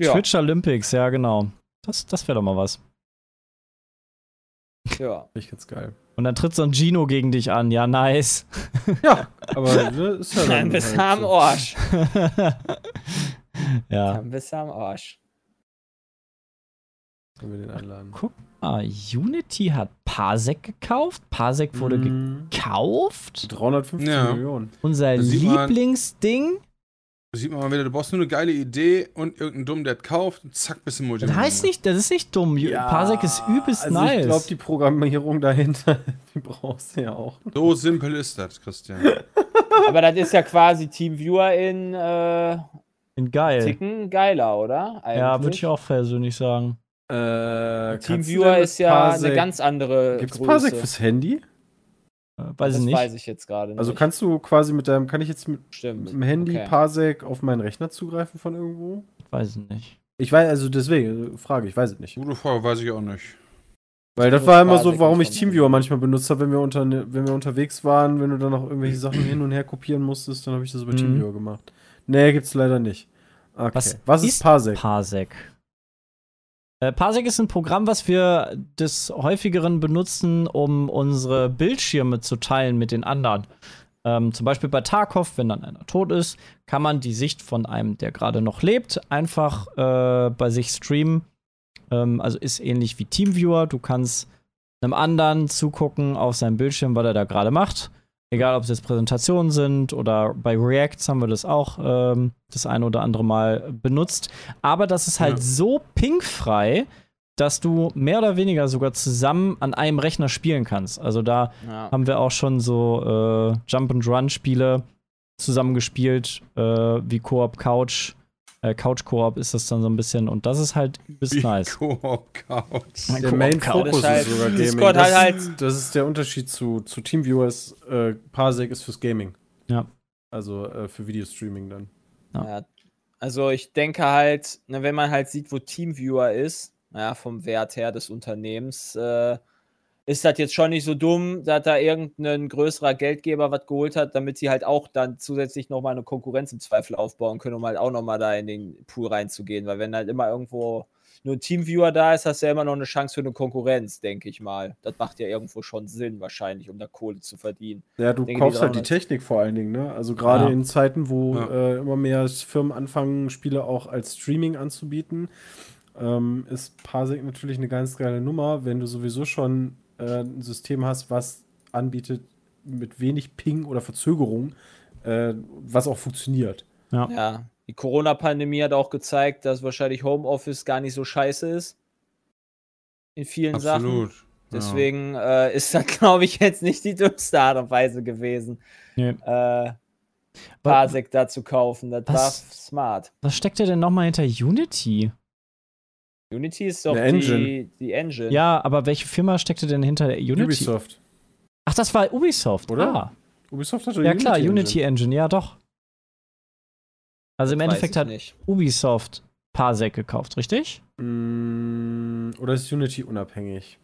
Ja, Twitch Olympics, ja, genau. Das, das wäre doch mal was. ja. Finde ich ganz geil. Und dann tritt so ein Gino gegen dich an. Ja, nice. Ja, aber ne, ist ja Dann du halt am so. Arsch. ja. Dann bist du am Arsch. Können wir den einladen. Guck mal, Unity hat Parsec gekauft. Parsec wurde Mhm. gekauft. 350 Ja. Millionen. Unser Da sieht man- Lieblingsding. Da sieht man mal wieder, du brauchst nur eine geile Idee und irgendeinen Dumm, der kauft und zack, bist du Das Multimillionär. heißt nicht, das ist nicht dumm. Parsec ist übelst also nice. Ich glaube, die Programmierung dahinter, die brauchst du ja auch. So simpel ist das, Christian. Aber das ist ja quasi Teamviewer in äh, In geil. Ticken geiler, oder? Ja, würde Eigentlich. ich auch persönlich sagen. Äh, Teamviewer ist ja eine ganz andere Gibt's Größe. Parsec fürs Handy? Äh, Weiß das ich nicht. weiß ich jetzt gerade Also kannst du quasi mit deinem, kann ich jetzt mit Stimmt. dem Handy Okay. Parsec auf meinen Rechner zugreifen von irgendwo? Weiß ich nicht. Ich weiß, also deswegen, Frage, ich weiß es nicht. Gute Frage, weiß ich auch nicht. Weil das war immer so, Parsec warum ich Teamviewer manchmal benutzt habe, wenn wir, unter, wenn wir unterwegs waren, wenn du dann noch irgendwelche Sachen hin und her kopieren musstest, dann habe ich das über Mhm. Teamviewer gemacht. Nee, gibt's leider nicht. Okay. Was Was, ist ist Parsec? Parsec. Äh, Parsec ist ein Programm, was wir des häufigeren benutzen, um unsere Bildschirme zu teilen mit den anderen. Ähm, zum Beispiel bei Tarkov, wenn dann einer tot ist, kann man die Sicht von einem, der gerade noch lebt, einfach äh, bei sich streamen. Ähm, also ist ähnlich wie Teamviewer. Du kannst einem anderen zugucken auf seinem Bildschirm, was er da gerade macht. Egal, ob es jetzt Präsentationen sind oder bei Reacts haben wir das auch ähm, das eine oder andere Mal benutzt. Aber das ist halt Ja. so pingfrei, dass du mehr oder weniger sogar zusammen an einem Rechner spielen kannst. Also da Ja. haben wir auch schon so äh, Jump-and-Run-Spiele zusammengespielt, äh, wie Koop Couch. Äh, Couch Koop ist das dann so ein bisschen und das ist halt übelst nice. Koop Couch. Der Koop Main Couch. Focus Das ist halt- ist sogar Gaming. Discord das, halt halt- das ist der Unterschied zu, zu Teamviewers. Äh, Parsec ist fürs Gaming. Ja. Also äh, für Videostreaming dann. Ja. Also ich denke halt, ne, wenn man halt sieht, wo Teamviewer ist, ja, vom Wert her des Unternehmens, äh, ist das jetzt schon nicht so dumm, dass da irgendein größerer Geldgeber was geholt hat, damit sie halt auch dann zusätzlich nochmal eine Konkurrenz im Zweifel aufbauen können, um halt auch nochmal da in den Pool reinzugehen. Weil wenn halt immer irgendwo nur ein Teamviewer da ist, hast du ja immer noch eine Chance für eine Konkurrenz, denke ich mal. Das macht ja irgendwo schon Sinn, wahrscheinlich, um da Kohle zu verdienen. Ja, du Denke, die kaufst halt die 300 Technik vor allen Dingen, ne? Also gerade Ja. in Zeiten, wo Ja. äh, immer mehr Firmen anfangen, Spiele auch als Streaming anzubieten, ähm, ist Parsec natürlich eine ganz geile Nummer, wenn du sowieso schon äh, ein System hast, was anbietet mit wenig Ping oder Verzögerung, äh, was auch funktioniert. Ja. Ja, die Corona-Pandemie hat auch gezeigt, dass wahrscheinlich Homeoffice gar nicht so scheiße ist. In vielen Sachen. Absolut. Ja. Deswegen äh, ist das, glaube ich, jetzt nicht die dümmste Art und Weise gewesen, Nee. äh, Parsec da zu kaufen. Das war Was- smart. Was steckt denn nochmal hinter Unity? Unity ist doch die, Engine. die Engine. Ja, aber welche Firma steckte denn hinter der Unity? Ubisoft. Ach, das war Ubisoft, Oder? Ah. Ubisoft hat doch Ja klar, Engine. Unity Engine, ja doch. Also im Weiß Endeffekt hat nicht. Ubisoft Parsec gekauft, richtig? Mm, oder ist Unity unabhängig?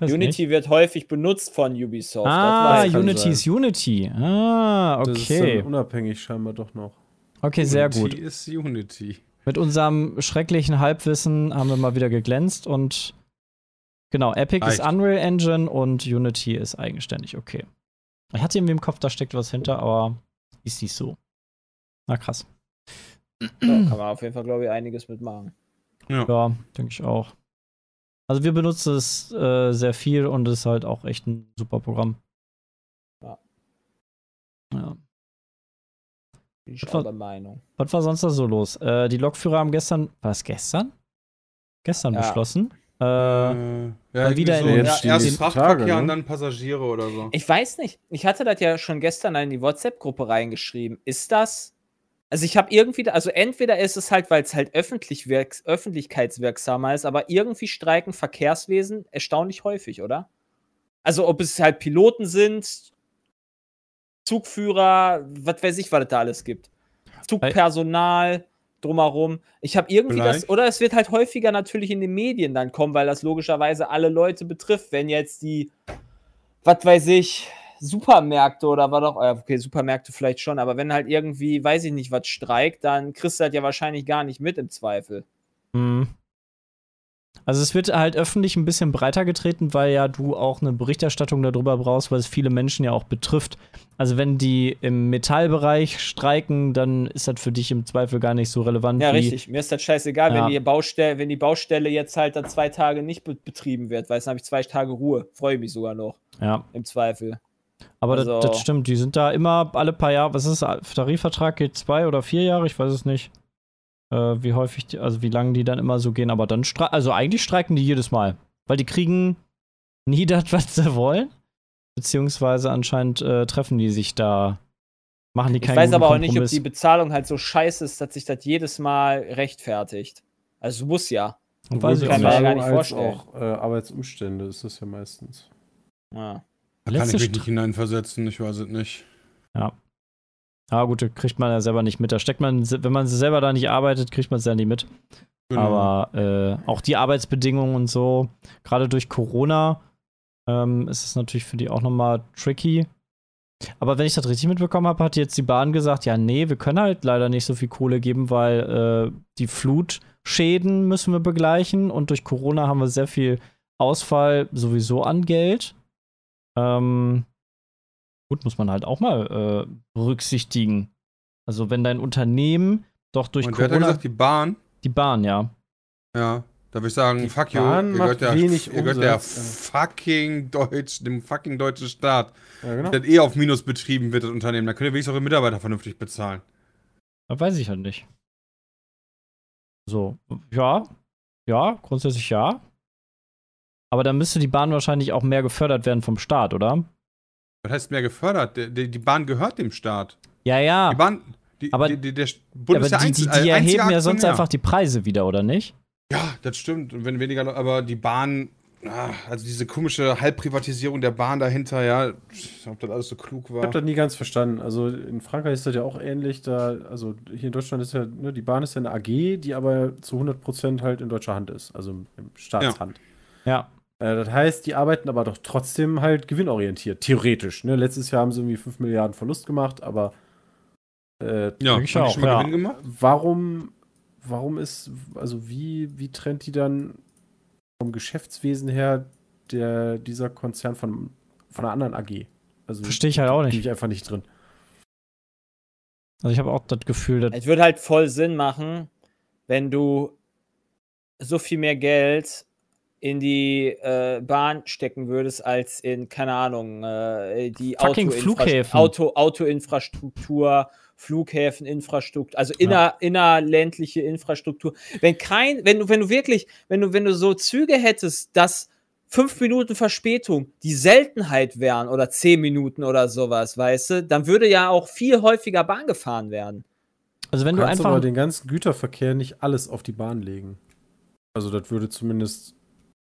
Unity wird häufig benutzt von Ubisoft. das Ah, Unity sein. ist Unity. Ah, Das ist okay. dann unabhängig scheinbar doch noch. Okay, sehr Unity gut. ist Unity. Mit unserem schrecklichen Halbwissen haben wir mal wieder geglänzt und genau, Epic ist Reicht. Unreal Engine und Unity ist eigenständig, okay. Ich hatte irgendwie im Kopf, da steckt was hinter, aber ist nicht so. Na krass. Ja, kann man auf jeden Fall, glaube ich, einiges mitmachen. Ja, denke ich auch. Also wir benutzen es äh, sehr viel und es ist halt auch echt ein super Programm. Bin ich der Meinung. Was war sonst da so los? Äh, die Lokführer haben gestern, war es gestern? Gestern Ja. beschlossen. Äh, Äh, ja, wieder so. in den- ja, die erst Frachtverkehr Tage, ne? und dann Passagiere oder so. Ich weiß nicht. Ich hatte das ja schon gestern in die WhatsApp-Gruppe reingeschrieben. Ist das. Also ich habe irgendwie, also entweder ist es halt, weil es halt öffentlich wirks, öffentlichkeitswirksamer ist, aber irgendwie streiken Verkehrswesen erstaunlich häufig, oder? Also ob es halt Piloten sind, Zugführer, was weiß ich, was es da alles gibt. Zugpersonal drumherum. Ich habe irgendwie das, Vielleicht. oder es wird halt häufiger natürlich in den Medien dann kommen, weil das logischerweise alle Leute betrifft, wenn jetzt die, was weiß ich, Supermärkte oder was auch, äh, okay, Supermärkte vielleicht schon, aber wenn halt irgendwie, weiß ich nicht, was streikt, dann kriegst du das ja wahrscheinlich gar nicht mit im Zweifel. Mhm. Also es wird halt öffentlich ein bisschen breiter getreten, weil ja du auch eine Berichterstattung darüber brauchst, weil es viele Menschen ja auch betrifft. Also wenn die im Metallbereich streiken, dann ist das für dich im Zweifel gar nicht so relevant. Ja, wie, richtig. Mir ist das scheißegal, Ja. wenn, die Baustelle, wenn die Baustelle jetzt halt dann zwei Tage nicht be betrieben wird, weil dann habe ich zwei Tage Ruhe. Freue mich sogar noch, Ja, im Zweifel. aber Also- das, das stimmt. Die sind da immer alle paar Jahre. Was ist das? Tarifvertrag geht zwei oder vier Jahre? Ich weiß es nicht. Äh, wie häufig, die, also wie lange die dann immer so gehen. Aber dann streiken, also eigentlich streiken die jedes Mal, weil die kriegen nie das, was sie wollen. Beziehungsweise anscheinend äh, treffen die sich da, machen die Ich keinen weiß guten aber auch nicht, ob Kompromiss. die Bezahlung halt so scheiße ist, dass sich das jedes Mal rechtfertigt. Also muss ja. Weiß ich kann auch mir ja nicht. gar nicht vorstellen. auch äh, Arbeitsumstände ist das ja meistens. Ja. Da kann ich mich nicht hineinversetzen, ich weiß es nicht. Ah, gut, kriegt man ja selber nicht mit. Da steckt man, wenn man selber da nicht arbeitet, kriegt man es ja nicht mit. Genau. Aber äh, auch die Arbeitsbedingungen und so, gerade durch Corona, ähm, ist es natürlich für die auch nochmal tricky. Aber wenn ich das richtig mitbekommen habe, hat jetzt die Bahn gesagt, ja, nee, wir können halt leider nicht so viel Kohle geben, weil äh, die Flutschäden müssen wir begleichen und durch Corona haben wir sehr viel Ausfall sowieso an Geld. Ähm, gut, muss man halt auch mal äh, berücksichtigen. Also wenn dein Unternehmen doch durch Und wer hat Corona gesagt, die Bahn? die Bahn, ja. Ja, da würde ich sagen, Die fuck you. Bahn ihr macht gehört der, wenig ihr gehört der fucking Deutsch, dem fucking deutschen Staat. Ja, genau. Das eh auf Minus betrieben wird, das Unternehmen. Da könnt ihr wenigstens eure Mitarbeiter vernünftig bezahlen. Das weiß ich halt nicht. So, ja, ja, grundsätzlich ja. Aber dann müsste die Bahn wahrscheinlich auch mehr gefördert werden vom Staat, oder? Das heißt mehr gefördert. Die, die, Bahn gehört dem Staat. Ja, ja. Die Bahn, die, Aber- die, die, der Bund aber ist der die, die, die erheben ja sonst einfach die Preise wieder, oder nicht? Ja, das stimmt. Und wenn weniger, aber die Bahn, ah, also diese komische Halbprivatisierung der Bahn dahinter, ja, ob das alles so klug Ich war. habe das nie ganz verstanden. Also in Frankreich ist das ja auch ähnlich. Da, also hier in Deutschland ist ja, ne, die Bahn ist ja eine AG, die aber zu 100% halt in deutscher Hand ist. Also im Staatshand. Ja. Äh, das heißt, die arbeiten aber doch trotzdem halt gewinnorientiert. Theoretisch. Ne? Letztes Jahr haben sie irgendwie 5 Milliarden Verlust gemacht, aber äh, ja, Ich auch, schon mal ja. Gewinn gemacht? warum, warum ist, also wie, wie trennt die dann vom Geschäftswesen her der, dieser Konzern von, von einer anderen AG? Also Verstehe ich halt auch bin nicht. ich einfach nicht drin. Also ich habe auch das Gefühl, dass. Es würde halt voll Sinn machen, wenn du so viel mehr Geld in die äh, Bahn stecken würdest, als in, keine Ahnung, äh, die Fucking Autoinfra- Flughäfen. Auto, Autoinfrastruktur, Flughäfeninfrastruktur, also inner, innerländliche Infrastruktur. Wenn kein, wenn du, wenn du wirklich, wenn du, wenn du so Züge hättest, dass fünf Minuten Verspätung die Seltenheit wären oder zehn Minuten oder sowas, weißt du, dann würde ja auch viel häufiger Bahn gefahren werden. Also wenn Du du kannst einfach. aber den ganzen Güterverkehr nicht alles auf die Bahn legen. Also das würde zumindest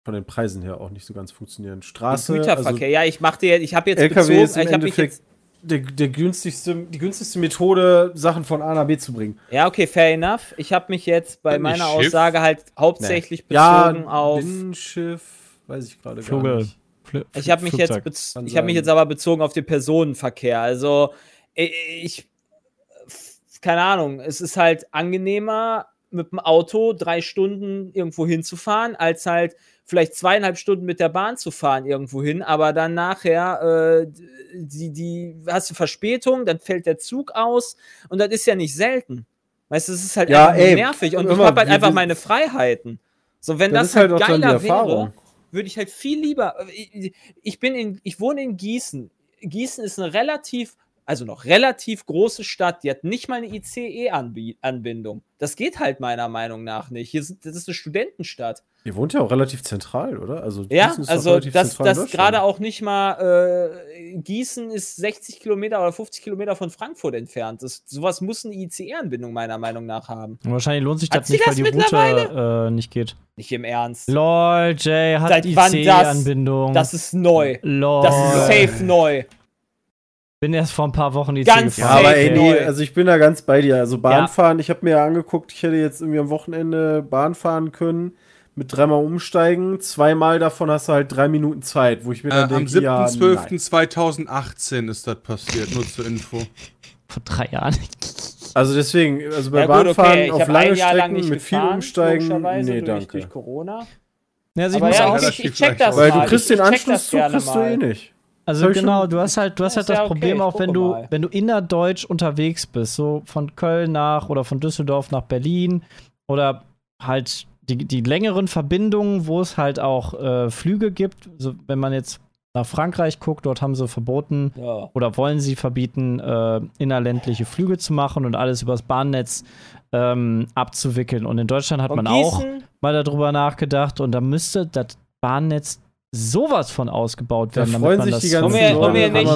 von den Preisen her auch nicht so ganz funktionieren. Straße, Güterverkehr. ja, ich mache dir, ich habe jetzt also LKW ist bezogen, im ich habe mich jetzt, der, der günstigste, die günstigste Methode, Sachen von A nach B zu bringen. ja, okay, fair enough. Ich habe mich jetzt bei meiner Schiff? Aussage halt hauptsächlich Ja, bezogen auf, Binnenschiff, weiß ich gerade gar nicht. Fl- ich habe mich Flugzeug. ich habe mich jetzt aber bezogen auf den Personenverkehr. Also ich, keine Ahnung, es ist halt angenehmer mit dem Auto drei Stunden irgendwo hinzufahren, als halt vielleicht zweieinhalb Stunden mit der Bahn zu fahren irgendwo hin, aber dann nachher äh, die, die hast du Verspätung, dann fällt der Zug aus und das ist ja nicht selten. Weißt du, es ist halt Ja, einfach ey, nervig und hör ich habe halt einfach meine Freiheiten. So, wenn das, ist halt halt, geiler wäre, Erfahrung. würde ich halt viel lieber. Ich, ich bin in, ich wohne in Gießen. Gießen ist eine relativ, also noch relativ große Stadt. Die hat nicht mal eine ICE-Anbindung. Das geht halt meiner Meinung nach nicht. Hier sind, das ist eine Studentenstadt. Ihr wohnt ja auch relativ zentral, oder? Also Ja, Gießen ist doch also relativ das, das gerade auch nicht mal. Äh, Gießen ist 60 Kilometer oder 50 Kilometer von Frankfurt entfernt. Das, sowas muss eine ICE-Anbindung meiner Meinung nach haben. Und wahrscheinlich lohnt sich das nicht, weil das die? Route äh, nicht geht. Nicht im Ernst. LOL, Jay hat wann das? IC-Anbindung. Das ist neu. LOL. Das ist safe neu. Bin erst vor ein paar Wochen IC Ganz Ja, gefahren. aber ey, nee, also ich bin da ganz bei dir. Also Ja. Bahnfahren, ich habe mir ja angeguckt, ich hätte jetzt irgendwie am Wochenende Bahn fahren können, mit dreimal umsteigen. Zweimal davon hast du halt drei Minuten Zeit, wo ich mir Äh, dann am denke, ja, nein. 7.12.2018 ist das passiert, nur zur Info. Vor drei Jahren. Also deswegen, also bei Ja, gut, Bahnfahren okay, auf lange lang Strecken nicht mit viel gefahren, Umsteigen, logischerweise, nee, danke. durch Corona. Also ich muss ja, auch, ich, ich, check das. Weil mal. du kriegst ich, den Anschlusszug gerne kriegst du eh nicht. Also hab genau, du hast halt, du hast halt das ja Problem auch, wenn du, mal. wenn du innerdeutsch unterwegs bist, so von Köln nach oder von Düsseldorf nach Berlin oder halt die, die längeren Verbindungen, wo es halt auch äh, Flüge gibt. So, wenn man jetzt nach Frankreich guckt, dort haben sie verboten, Ja. oder wollen sie verbieten, äh, innerländliche Flüge zu machen und alles übers Bahnnetz ähm, abzuwickeln. Und in Deutschland hat Und man auch Gießen, mal darüber nachgedacht und da müsste das Bahnnetz sowas von ausgebaut Da werden, damit freuen man sich das die ganzen Leute, komm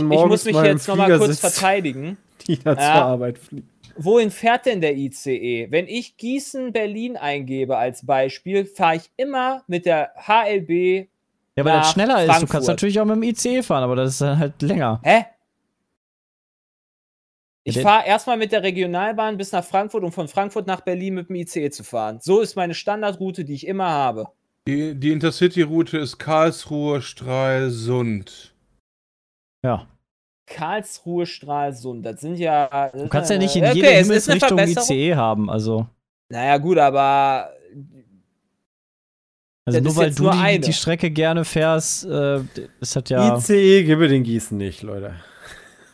nicht, ich muss mich jetzt nochmal kurz sitzt. verteidigen. Die da zur Ja. Arbeit fliegen. Wohin fährt denn der ICE? Wenn ich Gießen, Berlin eingebe als Beispiel, fahre ich immer mit der HLB. Ja, weil das schneller ist. Du Frankfurt. kannst natürlich auch mit dem ICE fahren, aber das ist dann halt länger. Hä? Ich fahre erstmal mit der Regionalbahn bis nach Frankfurt, um von Frankfurt nach Berlin mit dem ICE zu fahren. So ist meine Standardroute, die ich immer habe. Die, die Intercity-Route ist Karlsruhe, Stralsund. Ja. Karlsruhe, Stralsund, das sind ja. Du kannst ja nicht in okay, jeder Himmelsrichtung. ICE haben. Also, Naja, gut, aber also Das nur weil du nur die, die Strecke gerne fährst, äh, ist das ja. ICE gebe den Gießen nicht, Leute.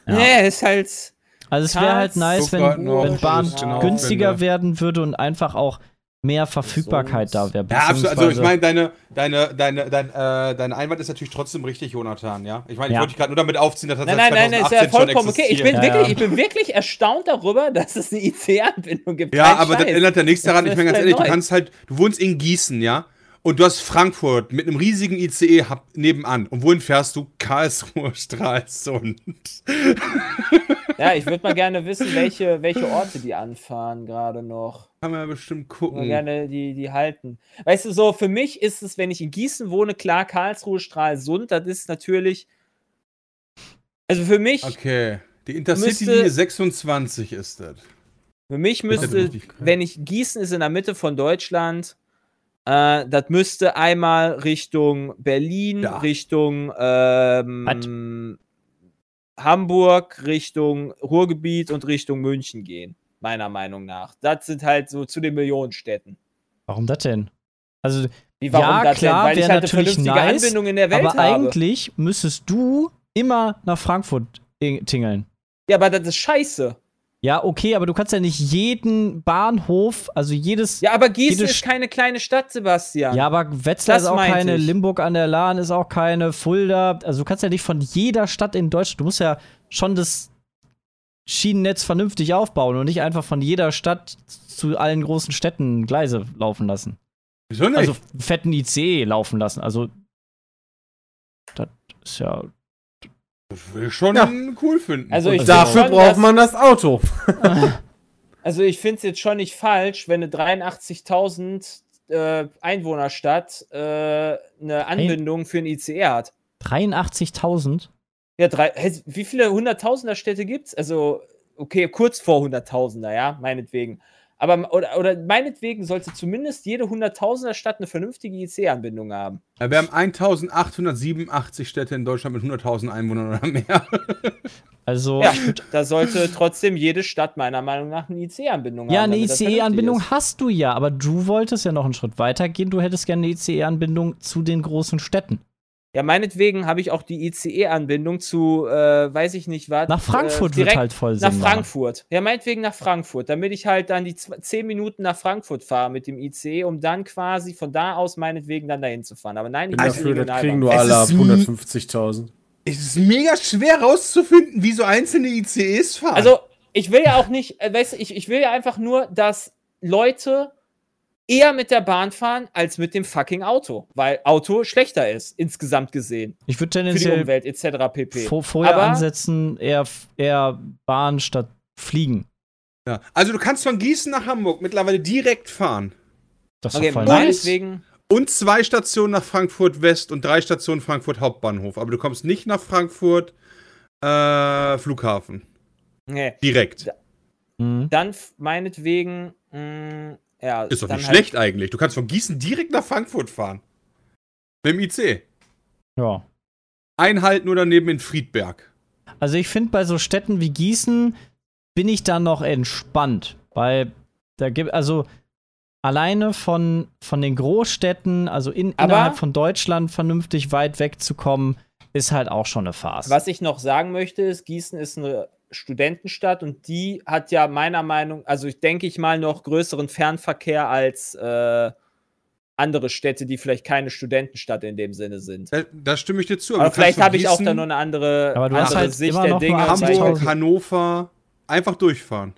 Ja. nee, ist halt. Also es wäre halt nice, wenn, wenn Bahn genau günstiger werden würde und einfach auch mehr Verfügbarkeit Sonst- da wäre. Ja, absolut. Also ich meine, deine, deine, deine, dein, äh, dein Einwand ist natürlich trotzdem richtig, Jonathan, ja? Ich meine, ich Ja. wollte dich gerade nur damit aufziehen, dass das Nein, seit nein, nein, ist ja 2018 schon vollkommen okay. Ich bin. Ja, wirklich, ja. ich bin wirklich erstaunt darüber, dass es eine IC-Anbindung gibt. Ja, Kein aber das Scheiß. ändert ja nichts daran. Das Ich meine, ganz ehrlich, du neu. kannst halt, du wohnst in Gießen, ja? Und du hast Frankfurt mit einem riesigen ICE nebenan. Und wohin fährst du? Karlsruhe, Stralsund. Ja, ich würde mal gerne wissen, welche, welche Orte die anfahren gerade noch. Kann man ja bestimmt Mal gucken. gerne die, die halten. Weißt du, so für mich ist es, wenn ich in Gießen wohne, klar, Karlsruhe, Stralsund, das ist natürlich. Also für mich, Okay. Die Intercity Müsste- 26 ist das. für mich müsste, wenn ich Gießen ist in der Mitte von Deutschland, äh, das müsste einmal Richtung Berlin, Ja. Richtung ähm, Hamburg, Richtung Ruhrgebiet und Richtung München gehen, meiner Meinung nach. Das sind halt so zu den Millionenstädten. Warum das denn? Also, Wie, warum Ja, das klar, denn? Weil ich halt eine natürlich vernünftige nice, Anbindung in der Welt aber habe. eigentlich müsstest du immer nach Frankfurt in- tingeln. Ja, aber das ist scheiße. Ja, okay, aber du kannst ja nicht jeden Bahnhof, also jedes. Ja, aber Gießen ist St- keine kleine Stadt, Sebastian. Ja, aber Wetzlar Das ist auch keine, ich. Limburg an der Lahn ist auch keine, Fulda. Also du kannst ja nicht von jeder Stadt in Deutschland, du musst ja schon das Schienennetz vernünftig aufbauen und nicht einfach von jeder Stadt zu allen großen Städten Gleise laufen lassen. Wieso nicht? Also fetten ICE laufen lassen. Also das ist ja. Das will ich schon Ja. cool finden. Also ich Dafür schon, braucht man das Auto. Also ich finde es jetzt schon nicht falsch, wenn eine 83.000 äh, Einwohnerstadt äh, eine Anbindung für ein ICE hat. 83.000? Ja, drei, hä, wie viele Hunderttausender Städte gibt's? Also, okay, kurz vor Hunderttausender, ja, meinetwegen. Aber, oder, oder meinetwegen sollte zumindest jede Hunderttausender Stadt eine vernünftige IC-Anbindung haben. Ja, wir haben 1887 Städte in Deutschland mit 100.000 Einwohnern oder mehr. Also. Ja, da sollte trotzdem jede Stadt meiner Meinung nach eine IC-Anbindung Ja, haben. eine das vernünftig ICE-Anbindung hast du ja, aber du wolltest ja noch einen Schritt weiter gehen. Du hättest gerne eine ICE-Anbindung zu den großen Städten. Ja, meinetwegen habe ich auch die ICE-Anbindung zu, äh, weiß ich nicht was. Nach Frankfurt äh, wird direkt halt voll Nach Sinn machen. Frankfurt. Ja, meinetwegen nach Frankfurt, damit ich halt dann die 10 Minuten nach Frankfurt fahre mit dem ICE, um dann quasi von da aus meinetwegen dann dahin zu fahren. Aber nein, ich Bin dafür, das kriegen nur Es alle ab ist nie- 150.000. Es ist mega schwer rauszufinden, wie so einzelne ICEs fahren. Also, ich will ja auch nicht, äh, weißt du, ich, ich will ja einfach nur, dass Leute eher mit der Bahn fahren als mit dem fucking Auto, weil Auto schlechter ist, insgesamt gesehen. Ich würde Für die tendenziell Umwelt etc. pp. vor, vorher Aber- ansetzen, eher, eher Bahn statt Fliegen. ja. also du kannst von Gießen nach Hamburg mittlerweile direkt fahren. Das ist Okay, voll nice. meinetwegen. Und zwei Stationen nach Frankfurt West und drei Stationen Frankfurt Hauptbahnhof. Aber du kommst nicht nach Frankfurt äh, Flughafen. Nee. Direkt. Mhm. Dann meinetwegen, mh, ja. Ist doch nicht halt- schlecht eigentlich. Du kannst von Gießen direkt nach Frankfurt fahren. Mit dem IC. Ja. Einhalten nur daneben in Friedberg. Also ich finde bei so Städten wie Gießen bin ich dann noch entspannt, weil da gibt also alleine von, von den Großstädten, also in, innerhalb von Deutschland vernünftig weit wegzukommen, ist halt auch schon eine Farce. Was ich noch sagen möchte, ist, Gießen ist eine Studentenstadt und die hat ja meiner Meinung, also ich denke ich mal noch größeren Fernverkehr als äh, andere Städte, die vielleicht keine Studentenstadt in dem Sinne sind. Da, da stimme ich dir zu. Aber kannst vielleicht habe ich auch da nur eine andere, Aber du hast andere halt Sicht immer der noch Dinge. Hamburg, Hamburg, 2000. Hannover, einfach durchfahren.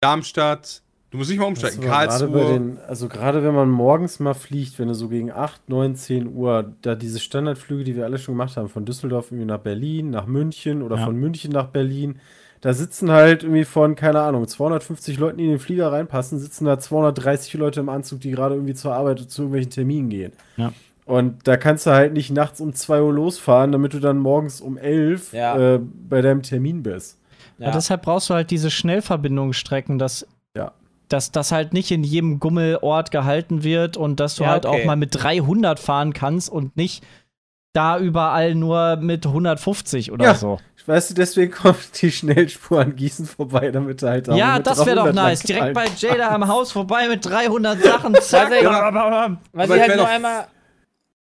Darmstadt, du musst nicht mal umsteigen. Bei Karlsruhe. den, also gerade wenn man morgens mal fliegt, wenn du so gegen 8, 9, 10 Uhr, da diese Standardflüge, die wir alle schon gemacht haben, von Düsseldorf irgendwie nach Berlin, nach München oder Ja. von München nach Berlin, da sitzen halt irgendwie von, keine Ahnung, 250 Leuten, die in den Flieger reinpassen, sitzen da 230 Leute im Anzug, die gerade irgendwie zur Arbeit oder zu irgendwelchen Terminen gehen. Ja. Und da kannst du halt nicht nachts um 2 Uhr losfahren, damit du dann morgens um 11 Ja. äh, bei deinem Termin bist. Ja. deshalb brauchst du halt diese Schnellverbindungsstrecken, dass, Ja. Dass das halt nicht in jedem Gummelort gehalten wird und dass du Ja, halt okay. auch mal mit 300 fahren kannst und nicht da überall nur mit 150 oder Ja. so. Weißt du, deswegen kommt die Schnellspur an Gießen vorbei, damit du halt auch Ja, mit das wäre doch 300 nice. Direkt bei Jada am Haus vorbei mit 300 Sachen. Zack. Was ich- Was Aber ich halt nur einmal.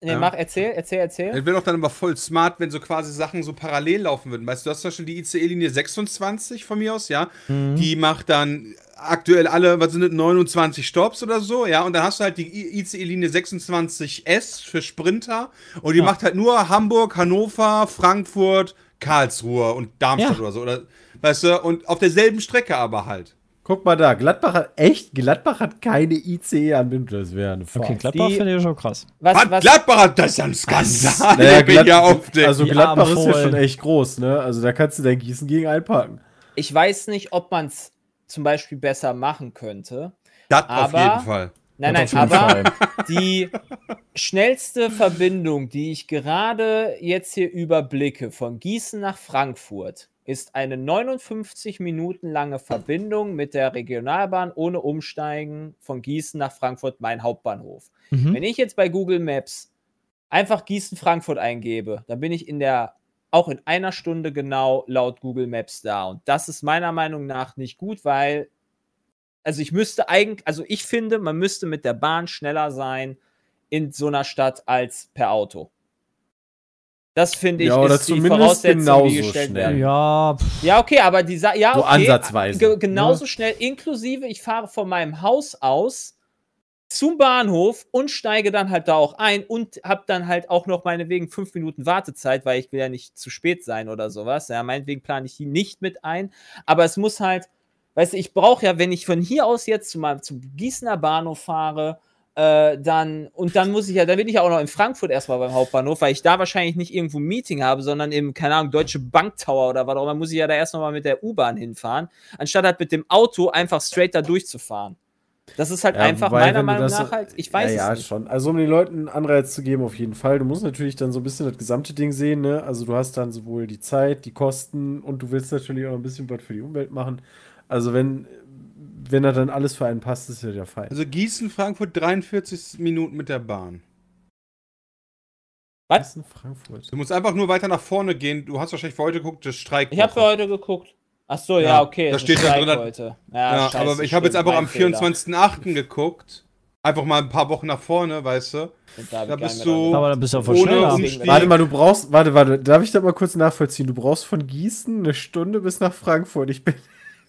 Nee, Ja. mach, erzähl, erzähl, erzähl. Es wäre doch dann aber voll smart, wenn so quasi Sachen so parallel laufen würden. Weißt du, du hast zum Beispiel die ICE-Linie 26 von mir aus, ja. Mhm. Die macht dann aktuell alle, was sind das, 29 Stops oder so, ja. Und dann hast du halt die ICE-Linie 26S für Sprinter. Und die Ja. macht halt nur Hamburg, Hannover, Frankfurt, Karlsruhe und Darmstadt Ja. oder so. Oder, weißt du, und auf derselben Strecke aber halt. Guck mal da, Gladbach hat echt, Gladbach hat keine ICE-Anbindung. Das wäre eine Farce. Okay, Gladbach finde ich schon krass. Was, Was, was, Gladbach hat das ist ja ein Skandal. Naja, den wir Glad hier aufdecken. also Die Gladbach ist ja schon echt groß, ne? Also da kannst du dein Gießen gegen einpacken. ich weiß nicht, ob man es zum Beispiel besser machen könnte. das auf jeden Fall. Nein, nein, auf aber die schnellste Verbindung, die ich gerade jetzt hier überblicke, von Gießen nach Frankfurt, ist eine 59 Minuten lange Verbindung mit der Regionalbahn ohne Umsteigen von Gießen nach Frankfurt, mein Hauptbahnhof. Mhm. Wenn ich jetzt bei Google Maps einfach Gießen-Frankfurt eingebe, dann bin ich in der auch in einer Stunde genau laut Google Maps da. Und das ist meiner Meinung nach nicht gut, weil, also ich müsste eigentlich, also ich finde, man müsste mit der Bahn schneller sein in so einer Stadt als per Auto. Das finde ich Ja, oder ist die zumindest Voraussetzung, die genauso gestellt schnell. werden. Ja, pff, Ja, okay, aber die Sa ja, So okay, ansatzweise, ge genauso ne? schnell, inklusive, ich fahre von meinem Haus aus zum Bahnhof und steige dann halt da auch ein und habe dann halt auch noch meinetwegen fünf Minuten Wartezeit, weil ich will ja nicht zu spät sein oder sowas. Ja, meinetwegen plane ich die nicht mit ein. Aber es muss halt, weißt du, ich brauche ja, wenn ich von hier aus jetzt zu meinem zum Gießener Bahnhof fahre, äh, dann, und dann muss ich ja, dann bin ich ja auch noch in Frankfurt erstmal beim Hauptbahnhof, weil ich da wahrscheinlich nicht irgendwo ein Meeting habe, sondern im, keine Ahnung, Deutsche Bank Tower oder was auch immer, muss ich ja da erst nochmal mit der U-Bahn hinfahren, anstatt halt mit dem Auto einfach straight da durchzufahren. Das ist halt Ja, einfach wobei, meiner Meinung das- nach halt, ich weiß ja, ja, es nicht. schon. Also um den Leuten einen Anreiz zu geben, auf jeden Fall. Du musst natürlich dann so ein bisschen das gesamte Ding sehen, ne? Also du hast dann sowohl die Zeit, die Kosten und du willst natürlich auch ein bisschen was für die Umwelt machen. Also wenn, wenn da dann alles für einen passt, ist ja der Fall. Also Gießen, Frankfurt 43 Minuten mit der Bahn. Was? In Frankfurt. Du musst einfach nur weiter nach vorne gehen. Du hast wahrscheinlich für heute geguckt, das Streik. Ich habe für heute geguckt. Ach so, ja, Ja, okay. da steht da Streik drin, heute. Ja, Ja, scheiße, aber ich habe jetzt einfach am mein Fehler. 24.08. geguckt. Einfach mal ein paar Wochen nach vorne, weißt du? Da gar bist du- aber dann bist du ja voll Ohne schneller. Umstieg. Warte mal, du brauchst, warte, warte, darf ich da mal kurz nachvollziehen? Du brauchst von Gießen eine Stunde bis nach Frankfurt. Ich bin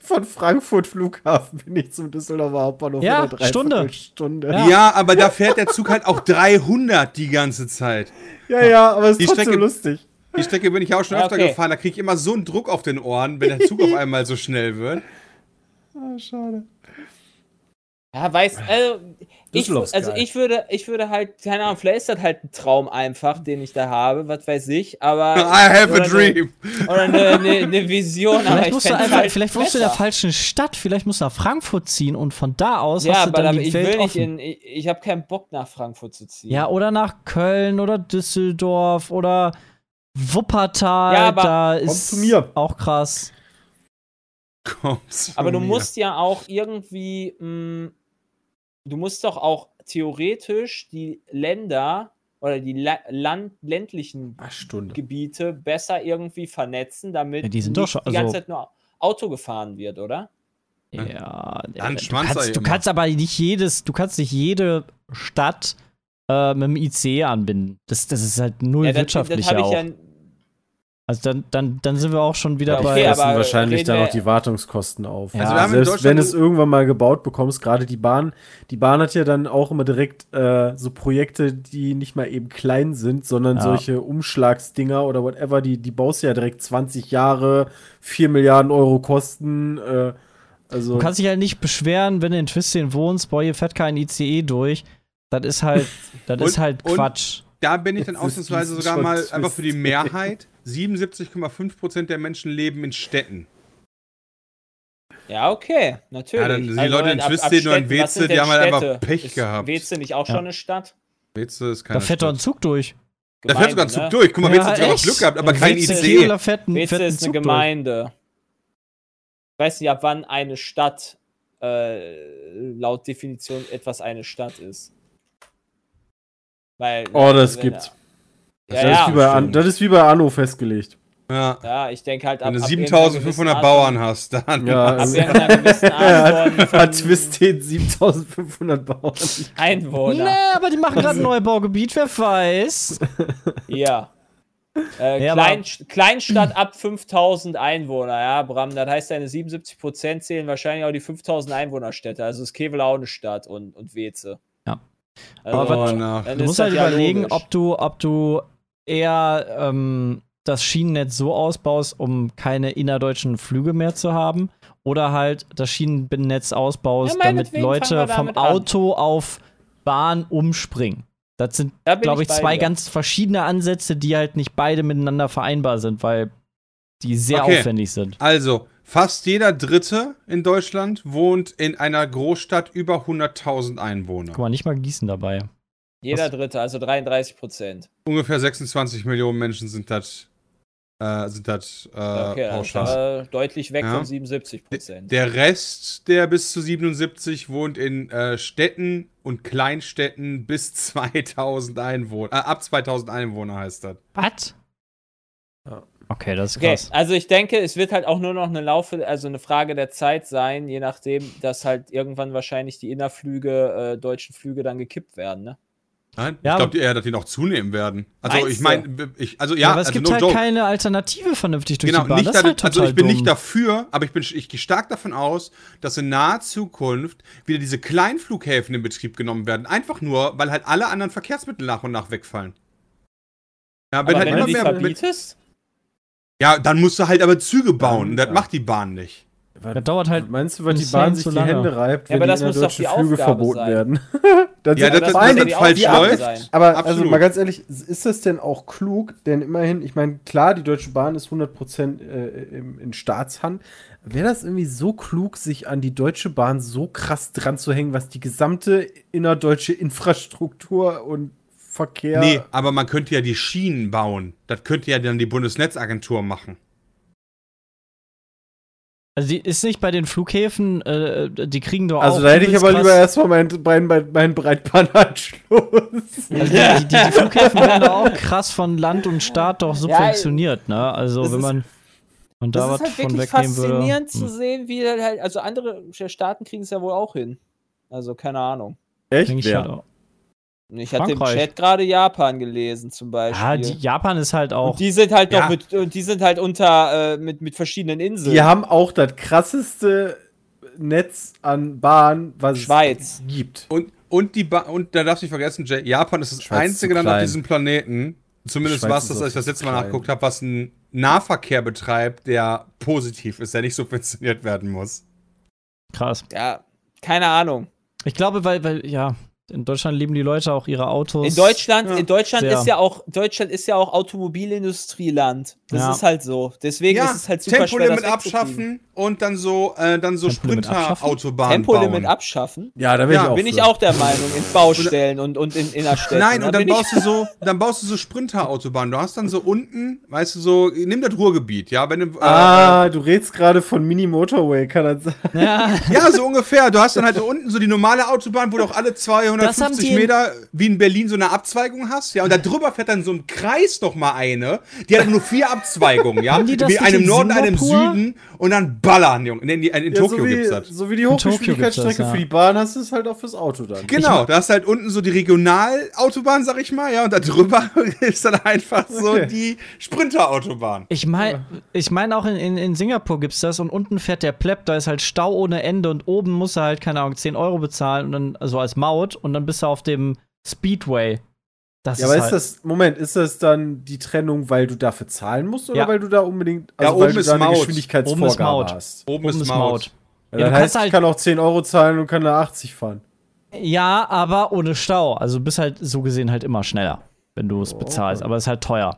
von Frankfurt Flughafen bin ich zum Düsseldorfer Hauptbahnhof. Ja, in einer Stunde. Dreiviertelstunde. Ja. Ja. aber da fährt der Zug halt auch 300 die ganze Zeit. ja, ja, aber es Die ist trotzdem Strecke- lustig. Die Strecke bin ich auch schon Ja, öfter okay. gefahren. Da kriege ich immer so einen Druck auf den Ohren, wenn der Zug auf einmal so schnell wird. Ah, schade. Ja, weiß, also ich, also geil. ich würde, ich würde halt, keine Ahnung, vielleicht ist das halt ein Traum einfach, den ich da habe, was weiß ich, aber. I have a dream. Eine, oder eine, eine, eine Vision, aber Vielleicht ich musst, du einfach, halt vielleicht wohnst du in der falschen Stadt, vielleicht musst du nach Frankfurt ziehen und von da aus Ja, hast du aber dann da, die ich Welt will nicht offen. in, ich, ich habe keinen Bock nach Frankfurt zu ziehen. Ja, oder nach Köln oder Düsseldorf oder Wuppertal. Ja, aber da komm ist zu mir. auch krass. Kommst Aber du mir. musst ja auch irgendwie, mh, du musst doch auch theoretisch die Länder oder die La Land ländlichen Ach. Gebiete besser irgendwie vernetzen, damit Ja, die sind nicht doch schon- die ganze also- Zeit nur Auto gefahren wird, oder? Ja, Dann du, schwanz kannst, du kannst aber nicht jedes, du kannst nicht jede Stadt äh, mit dem ICE anbinden. Das, das ist halt null Ja, das, das ich auch. ja. Also dann, dann, dann sind wir auch schon wieder Ja, okay, bei. fressen aber wahrscheinlich dann noch die Wartungskosten auf. Also wir haben in Selbst wenn es irgendwann mal gebaut bekommst, gerade die Bahn, die Bahn hat ja dann auch immer direkt äh, so Projekte, die nicht mal eben klein sind, sondern Ja. solche Umschlagsdinger oder whatever, die, die baust du ja direkt 20 Jahre, 4 Milliarden Euro kosten. Äh, also Du kannst dich halt nicht beschweren, wenn du in Twisting wohnst, boah, hier fährt kein ICE durch. Das ist halt, das Und- ist halt Quatsch. Da bin ich dann ausnahmsweise sogar mal einfach für die Mehrheit. 77,5% der Menschen leben in Städten. Ja, okay, natürlich. Ja, dann die Leute in Twisteden und Weze, die haben halt einfach? Pech ist gehabt. Weze nicht auch Ja. schon eine Stadt? Weze ist Da keine fährt doch ein. Zug durch. Da fährt sogar ein Gemeinde, Zug ne? durch. Guck mal, Weze hat sogar? Glück gehabt, aber Ja, kein Weze, fährt ein, Weze ist eine Zug durch. Gemeinde. Ich weiß nicht, ab wann eine Stadt äh, laut Definition etwas eine Stadt ist. Weil, Oh, das wenn- gibt's. Ja, das, ja. ist wie bei An das ist wie bei Anno festgelegt. Ja. Ja, ich denke halt ab. Wenn du ab 7500 irgendeiner Bauern hast, dann. Ja, Art, ab also- irgendeiner gewissen Art von, Hat von Twisted 7500 Bauern. Einwohner. Nee, aber die machen gerade ein Neubaugebiet, wer weiß. Ja. Äh, Ja, Klein, Kleinstadt ab 5000 Einwohner, ja, Bram. Das heißt, deine 77% zählen wahrscheinlich auch die 5000 Einwohnerstädte. Also ist Kevel auch eine Stadt und, und Weze. Ja. Also, Aber dann Du musst halt ja überlegen, logisch. ob du, ob du eher ähm, das Schienennetz so ausbaust, um keine innerdeutschen Flüge mehr zu haben, oder halt das Schienennetz ausbaust, Ja, damit Leute wir vom damit an. Auto auf Bahn umspringen. Das sind, Da glaube ich, bei zwei dir. ganz verschiedene Ansätze, die halt nicht beide miteinander vereinbar sind, weil die sehr Okay. aufwendig sind. Also, fast jeder Dritte in Deutschland wohnt in einer Großstadt über 100.000 Einwohner. Guck mal, nicht mal Gießen dabei. Jeder Was? Dritte, also 33 Prozent. Ungefähr 26 Millionen Menschen sind das äh, sind das äh, Okay, äh, deutlich weg Ja. von 77 Prozent. Der Rest, der bis zu 77 wohnt in äh, Städten und Kleinstädten bis 2000 Einwohner. Äh, ab 2000 Einwohner heißt das. Was? Ja. Okay, das ist Okay, krass. also ich denke, es wird halt auch nur noch eine Laufe, also eine Frage der Zeit sein, je nachdem, dass halt irgendwann wahrscheinlich die Innerflüge, äh, deutschen Flüge dann gekippt werden, ne? Nein? Ja, ich glaube eher, dass die noch zunehmen werden. Also ich meine, ich, also ja, Ja, aber es also gibt no halt joke. keine Alternative vernünftig durch Genau, die Bahn. nicht das da, halt also ich bin dumm. nicht dafür, aber ich bin ich gehe stark davon aus, dass in naher Zukunft wieder diese Kleinflughäfen in Betrieb genommen werden. Einfach nur, weil halt alle anderen Verkehrsmittel nach und nach wegfallen. Ja, wenn Aber halt wenn immer mehr. Mit, verbietest, ja, dann musst du halt aber Züge bauen. und das ja. macht die Bahn nicht. Das dauert halt Meinst du, weil die Bahn sich die lange. Hände reibt, Ja, wenn aber die das innerdeutschen die Flüge Aufgabe verboten sein. werden? dann Ja, das- das ja Dingen die falsch läuft. Aber also Absolut. mal ganz ehrlich, ist das denn auch klug? Denn immerhin, ich meine, klar, die Deutsche Bahn ist 100% äh, im, in Staatshand. Wäre das irgendwie so klug, sich an die Deutsche Bahn so krass dran zu hängen, was die gesamte innerdeutsche Infrastruktur und Verkehr. Nee, aber man könnte ja die Schienen bauen. Das könnte ja dann die Bundesnetzagentur machen. Also die ist nicht bei den Flughäfen, äh, die kriegen doch auch. Also da hätte ich aber krass- lieber erstmal meinen mein, mein, mein Breitbandanschluss. Also die, die, die Flughäfen werden doch auch krass von Land und Staat doch subventioniert, ne? Also wenn ist- man und da ist was halt von wirklich wegnehmen würde. faszinierend zu hm. sehen, wie halt, also andere Staaten kriegen es ja wohl auch hin. Also keine Ahnung. Echt? Wer? halt auch. Ich hatte im Frankreich. Chat gerade Japan gelesen zum Beispiel. Ja, die, Japan ist halt auch. und die sind halt Ja. noch mit, und die sind halt unter, äh, mit, mit verschiedenen Inseln. Die haben auch das krasseste Netz an Bahn, was Schweiz. es gibt. Und, und, die ba und da darfst du nicht vergessen, Jay, Japan ist das Schweiz einzige Land auf diesem Planeten, zumindest war ist es das, als ich das letzte Mal klein. nachgeguckt habe, was einen Nahverkehr betreibt, der positiv ist, der nicht subventioniert werden muss. krass. Ja, keine Ahnung. Ich glaube, weil, weil, ja, in Deutschland lieben die Leute auch ihre Autos. In Deutschland, Ja. in Deutschland Sehr. ist ja auch, Deutschland ist ja auch Automobilindustrieland. Das Ja. ist halt so. Deswegen ist es halt super schwer, Tempolimit das wegzukriegen. abschaffen und dann so, äh, dann so? Sprinter-Autobahnen Tempolimit bauen. abschaffen. Ja, da bin Ja, ich auch. Bin ich für. auch der Meinung, in Baustellen und, und in Innerstädten. Nein, Da und dann ich- baust du so, dann baust du so Sprinter-Autobahnen. Du hast dann so unten, weißt du, so, nimm das Ruhrgebiet, ja, wenn du, äh, Ah, du redest gerade von Mini-Motorway, kann das sein? Ja, Ja, so ungefähr. Du hast dann halt so unten so die normale Autobahn, wo du auch alle Das haben 250 die in- Meter wie in Berlin so eine Abzweigung hast. Ja, und da drüber fährt dann so ein Kreis noch mal eine. Die hat nur vier Abzweigungen, ja. Wie einem in Norden, einem? Süden. Und dann ballern, Junge. In, in, in Ja, Tokio so, wie, gibt's das. so wie die Hochgeschwindigkeitsstrecke ja. für die Bahn hast du es halt auch fürs Auto dann. Genau, da ist halt unten so die Regionalautobahn, sag ich mal, ja, und da drüber ist dann einfach so Okay. die Sprinterautobahn. Ich meine ich mein auch in, in, in Singapur gibt's das und unten fährt der Plepp, da ist halt Stau ohne Ende und oben musst du halt, keine Ahnung, 10 Euro bezahlen und dann, also als Maut und dann bist du auf dem Speedway. Das Ja, aber ist halt, das, Moment, ist das dann die Trennung, weil du dafür zahlen musst oder Ja. weil du da unbedingt, Ja, also weil oben du ist da eine Maut. Geschwindigkeitsvorgabe Oben ist Maut. hast? Oben, oben ist Maut. Ja, Ja, das du heißt, halt- ich kann auch 10 Euro zahlen und kann da 80 fahren. Ja, aber ohne Stau. Also du bist halt so gesehen halt immer schneller, wenn du es Oh, bezahlst. okay. Aber es ist halt teuer.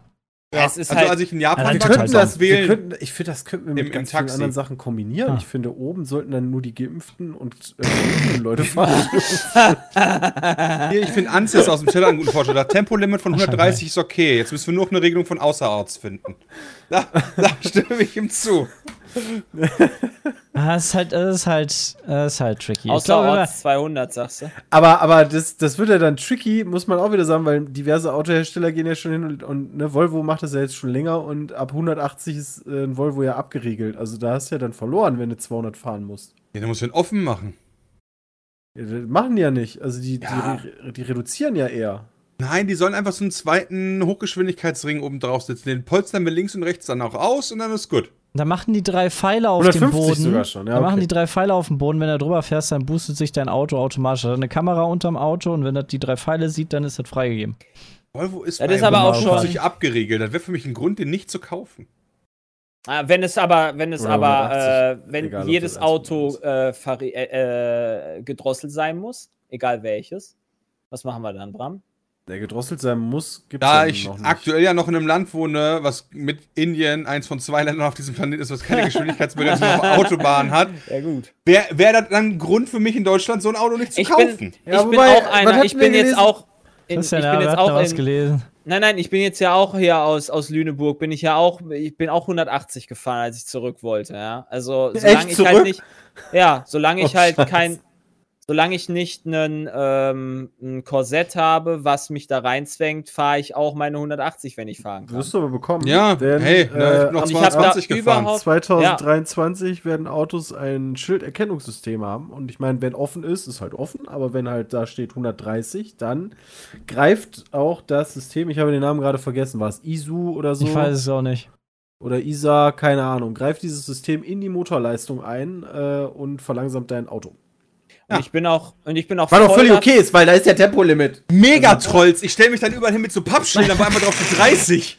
Ja, Es ist also halt- als ich in Japan Allein war, könnten ich das wählen. könnten, ich finde, das könnten wir mit Im- im ganz vielen Taxi. anderen Sachen kombinieren. Ah. Ich finde, oben sollten dann nur die Geimpften und äh, geimpften Leute fahren. Hier, ich finde Ansys aus dem Teller einen guten Vorschlag. Das Tempolimit von 130 ist okay. Jetzt müssen wir nur noch eine Regelung von Außerorts finden. Da, da stimme ich ihm zu. Ah, Es ist halt, es ist halt, es ist halt tricky. Ich Außer glaube, wenn wir- Orts 200, sagst du? aber aber das, das wird ja dann tricky, muss man auch wieder sagen, weil diverse Autohersteller gehen ja schon hin und, und ne, Volvo macht das ja jetzt schon länger und ab 180 ist äh, ein Volvo ja abgeriegelt. Also da hast du ja dann verloren, wenn du 200 fahren musst. Ja, dann muss ich ihn offen machen. Ja, das machen die ja nicht. Also die, Ja. die, die reduzieren ja eher. Nein, die sollen einfach so einen zweiten Hochgeschwindigkeitsring oben drauf setzen. Den polstern wir links und rechts dann auch aus und dann ist gut. Da machen die drei Pfeile auf dem 150 Boden. sogar schon, ja, da machen okay. die drei Pfeile auf dem Boden. Wenn du drüber fährst, dann boostet sich dein Auto automatisch. Da hat eine Kamera unterm Auto und wenn das die drei Pfeile sieht, dann ist das freigegeben. Volvo ist, Das ist aber auch 150 schon- abgeriegelt. Das wäre für mich ein Grund, den nicht zu kaufen. Ah, wenn es aber, wenn es Oder aber, 180, äh, wenn egal, jedes das Auto 150 äh, äh, äh, gedrosselt sein muss, egal welches, was machen wir dann, Bram? Der gedrosselt sein muss, gibt Da ja ich noch nicht. aktuell ja noch in einem Land wohne, was mit Indien eins von zwei Ländern auf diesem Planeten ist, was keine Geschwindigkeitsbegrenzung auf Autobahnen hat, Ja, gut. wäre wär das dann ein Grund für mich in Deutschland, so ein Auto nicht zu Ich kaufen. bin, Ja, ich bin wobei, auch was einer, ich bin jetzt auch. In, ich bin jetzt da auch in, gelesen. Nein, nein, ich bin jetzt ja auch hier aus, aus Lüneburg, bin ich ja auch, ich bin auch 180 gefahren, als ich zurück wollte, ja. Also, solange ich zurück? halt nicht, ja, solange ich Oh, halt Scheiße. kein, solange ich nicht einen, ähm, ein Korsett habe, was mich da reinzwängt, fahre ich auch meine 180, wenn ich fahren kann. Wirst du aber bekommen. Ja, denn, hey, ich bin noch äh, ich da 220 gefahren. überhaupt, 2023 werden Autos ein Schilderkennungssystem haben. Und ich meine, wenn offen ist, ist halt offen. Aber wenn halt da steht 130, dann greift auch das System, ich habe den Namen gerade vergessen, war es ISU oder so? Ich weiß es auch nicht. Oder ISA, keine Ahnung. Greift dieses System in die Motorleistung ein äh, und verlangsamt dein Auto. Und ich bin auch, und ich bin auch Was doch völlig okay ist, weil da ist ja Tempolimit. Megatrolls. Ich stelle mich dann überall hin mit so Pappschildern, war einfach drauf die 30.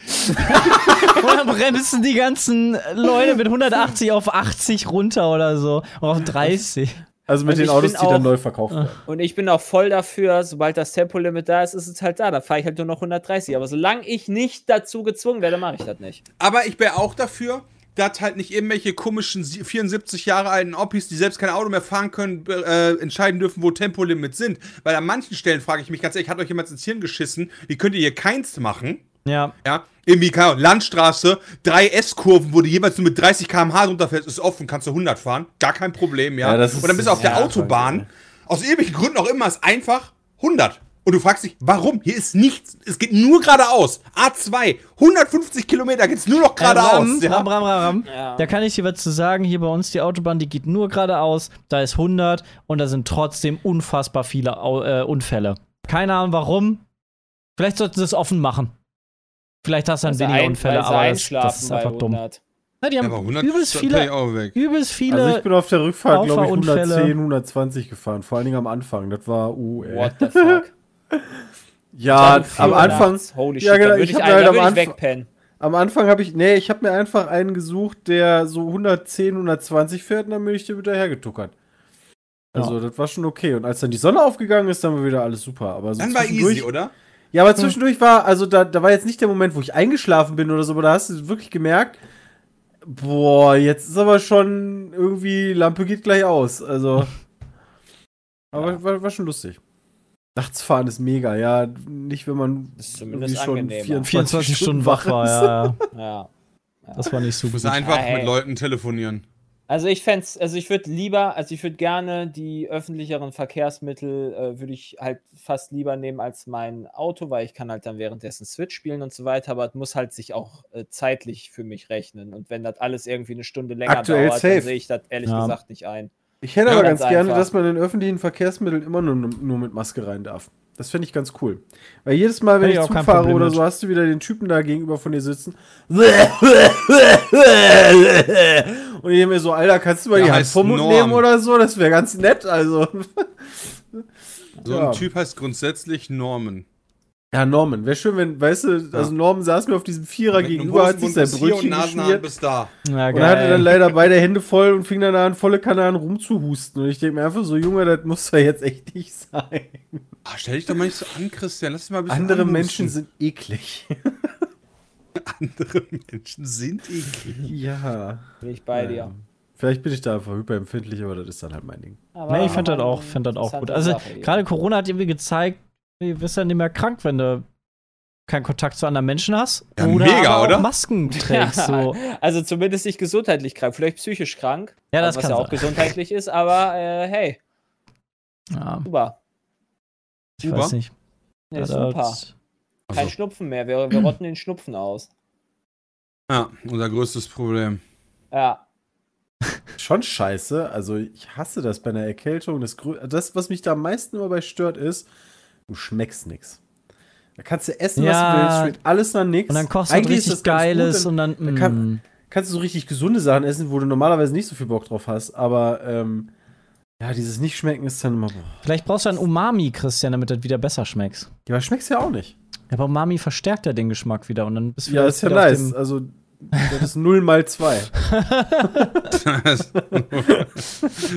Oder bremsen die ganzen Leute mit 180 auf 80 runter oder so. Oder auf 30. Also mit Und den Autos, die dann neu verkauft werden. Und ich bin auch voll dafür, sobald das Tempolimit da ist, ist es halt da. Da fahre ich halt nur noch 130. Aber solange ich nicht dazu gezwungen werde, mache ich das nicht. Aber ich wäre auch dafür, dass halt nicht irgendwelche komischen sie- 74 Jahre alten Oppis, die selbst kein Auto mehr fahren können, äh, entscheiden dürfen, wo Tempolimits sind. Weil an manchen Stellen frage ich mich ganz ehrlich, hat euch jemand ins Hirn geschissen? Wie könnt ihr hier keins machen? Ja. Ja, irgendwie, keine Ahnung, Landstraße, drei S-Kurven, wo du jeweils nur mit 30 km/h runterfährst, ist offen, kannst du 100 fahren, gar kein Problem, ja. Ja, das ist- und dann bist du auf der ja, Autobahn, aus irgendwelchen Gründen auch immer, ist einfach 100. Und du fragst dich, warum? Hier ist nichts, es geht nur geradeaus. A2, 150 Kilometer geht's nur noch Ram, geradeaus. ja. ram, ram, ram, ram. Ja. Da kann ich dir was zu sagen. Hier bei uns die Autobahn, die geht nur geradeaus. Da ist 100 und da sind trotzdem unfassbar viele äh, Unfälle. Keine Ahnung warum. Vielleicht sollten sie es offen machen. Vielleicht hast du dann sie weniger ein- Unfälle, aber das, das ist einfach dumm. 100. Na, die Ja, haben aber 100 übelst viele, übelst viele. Also ich bin auf der Rückfahrt, glaube ich, Auffahrunfälle. 110, 120 gefahren. Vor allen Dingen am Anfang. Das war uh, ey. What the fuck? Ja, am Anfang. Holy shit, Ja, genau, da würde ich ich, hab ein- mir halt da am Anfang- wegpennen. Am Anfang habe ich, nee, ich habe mir einfach einen gesucht, der so 110, 120 fährt und dann bin ich dir wieder hergetuckert. Also, das war schon okay. Und als dann die Sonne aufgegangen ist, dann war wieder alles super. Aber so Dann war easy, oder? Ja, aber zwischendurch war, also da, da war jetzt nicht der Moment, wo ich eingeschlafen bin oder so, aber da hast du wirklich gemerkt, boah, jetzt ist aber schon irgendwie, Lampe geht gleich aus. Also. Aber war, war schon lustig. Nachts fahren ist mega, ja. Nicht, wenn man ist zumindest irgendwie schon angenehmer. 24, 24 Stunden wach war, ist. ja, ja. Ja. Das war nicht so gut. einfach Hey. mit Leuten telefonieren. Also ich fände also ich würde lieber, also ich würde gerne die öffentlicheren Verkehrsmittel, äh, würde ich halt fast lieber nehmen als mein Auto, weil ich kann halt dann währenddessen Switch spielen und so weiter, aber es muss halt sich auch äh, zeitlich für mich rechnen. Und wenn das alles irgendwie eine Stunde länger Aktuell dauert, safe. dann sehe ich das ehrlich Ja. gesagt nicht ein. Ich hätte Ja, aber ganz ganz gerne, dass man in öffentlichen Verkehrsmitteln immer nur, nur mit Maske rein darf. Das fände ich ganz cool. Weil jedes Mal, wenn ich ich Zug fahre oder so, hast du wieder den Typen da gegenüber von dir sitzen. Und ich denke mir so, Alter, kannst du mal Der die Hand vom Mund nehmen oder so? Das wäre ganz nett, also. So Ja. ein Typ heißt grundsätzlich Norman. Ja, Norman, wäre schön, wenn, weißt du, also Norman saß mir auf diesem Vierer Mit gegenüber, hat sich sein Brötchen geschmiert. bis da. Ja, Und er hatte dann leider beide Hände voll und fing dann an, volle Kanne an rumzuhusten. Und ich denke mir einfach so, Junge, das muss doch jetzt echt nicht sein. Ah, stell dich doch mal nicht so an, Christian. Lass dich mal ein bisschen Andere anhusten. Menschen sind eklig. Andere Menschen sind eklig. ja. Bin ich bei dir. Vielleicht bin ich da einfach hyperempfindlich, aber das ist dann halt mein Ding. Aber Nee, ich fand das auch, fand das auch gut. Also, gerade Corona hat irgendwie gezeigt, du wirst ja nicht mehr krank, wenn du keinen Kontakt zu anderen Menschen hast. Ja, oder mega, aber auch oder? Masken trägst. So. Also zumindest nicht gesundheitlich krank, vielleicht psychisch krank. Ja, das was kann ja auch sein. gesundheitlich ist, aber äh, hey, Ja, super. ich Uber? weiß nicht. Nee, Ja, super. Kein Also, Schnupfen mehr, wir, wir rotten den Schnupfen aus. ja, unser größtes Problem. Ja. Schon scheiße. Also, ich hasse das bei einer Erkältung. Das, das was mich da am meisten immer bei stört, ist, du schmeckst nix. Da kannst du essen, Ja. was du willst, schmeckt alles nach nix. Und dann kostet Eigentlich richtig gut, Geiles dann und dann. dann kann- mm. kannst du so richtig gesunde Sachen essen, wo du normalerweise nicht so viel Bock drauf hast. Aber, ähm, ja, dieses Nicht-Schmecken ist dann immer, boah. Vielleicht brauchst du ein Umami, Christian, damit das wieder besser schmeckt. Ja, aber schmeckst ja auch nicht. Ja, aber Umami verstärkt ja den Geschmack wieder und dann bist du Ja, ist ja nice. Also, das ist 0 mal 2.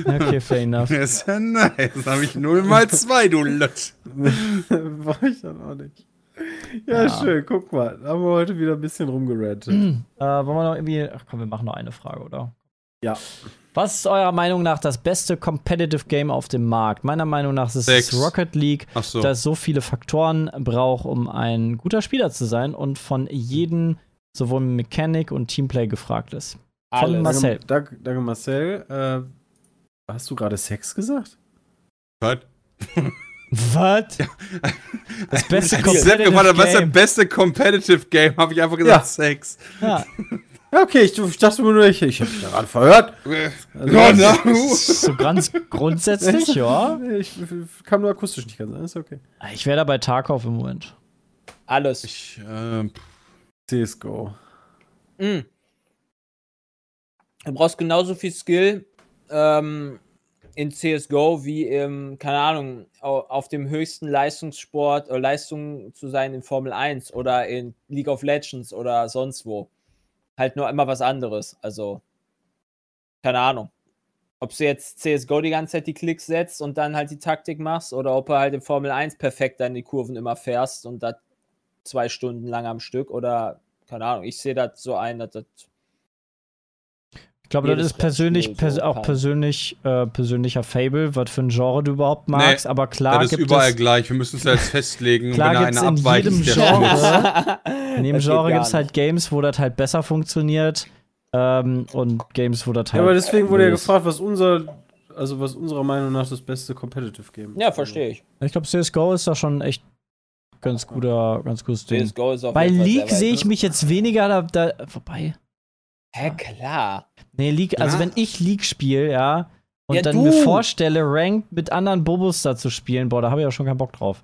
Okay, fair enough. Das ist ja nice. Dann habe ich 0 mal 2, du Lutsch. War ich dann auch nicht. Ja, Ja. schön, guck mal. Da haben wir heute wieder ein bisschen rumgerantet. äh, wollen wir noch irgendwie. Ach komm, wir machen noch eine Frage, oder? Ja. Was ist eurer Meinung nach das beste Competitive Game auf dem Markt? Meiner Meinung nach ist es. Rocket League, so. da es so viele Faktoren braucht, um ein guter Spieler zu sein und von jedem sowohl Mechanik und Teamplay gefragt ist. Von. Marcel. Danke, danke Marcel. Äh, hast du gerade Sex gesagt? Was? Was? Das beste gefragt hat, was ist das Game. beste Competitive Game, habe ich einfach gesagt Ja. Sex. Ja, Ja, okay, ich, ich dachte mir nur, ich, ich habe mich da gerade verhört. Also, Ja, na, so ganz grundsätzlich, ja. Ich, ich kam nur akustisch nicht ganz an, ist okay. Ich wäre da bei Tarkov im Moment. Alles. Ich, äh, CSGO. Mm. Du brauchst genauso viel Skill ähm, in CSGO wie im, keine Ahnung, au- auf dem höchsten Leistungssport oder Leistung zu sein in Formel 1 oder in League of Legends oder sonst wo. Halt nur immer was anderes. Also, keine Ahnung. Ob du jetzt CSGO die ganze Zeit die Klicks setzt und dann halt die Taktik machst oder ob du halt in Formel 1 perfekt dann die Kurven immer fährst und das zwei Stunden lang am Stück oder keine Ahnung. Ich sehe das so ein, dass das Ich glaube, das ist persönlich, pers so auch persönlich, äh, persönlicher Fable, was für ein Genre du überhaupt magst. aber klar das ist gibt überall es, gleich. Wir müssen da jetzt festlegen. Klar wenn da gibt's einer in abweicht, jedem Genre- in dem Das geht Genre gibt es halt. Games, wo das halt besser funktioniert. Ähm, und Games, wo das halt. Ja, aber deswegen wurde ja gefragt, was unser, also was unserer Meinung nach das beste Competitive Game ist. Ja, verstehe ich. Ich glaube, CSGO ist da schon echt ganz guter, ganz gutes Ding. CSGO ist auf Bei League sehe ich ne? mich jetzt weniger da, da vorbei. Hä, klar. Nee, League, also Ja. wenn ich League spiele, ja, und Ja, dann du. mir vorstelle, Ranked mit anderen Bobos da zu spielen, boah, da habe ich auch schon keinen Bock drauf.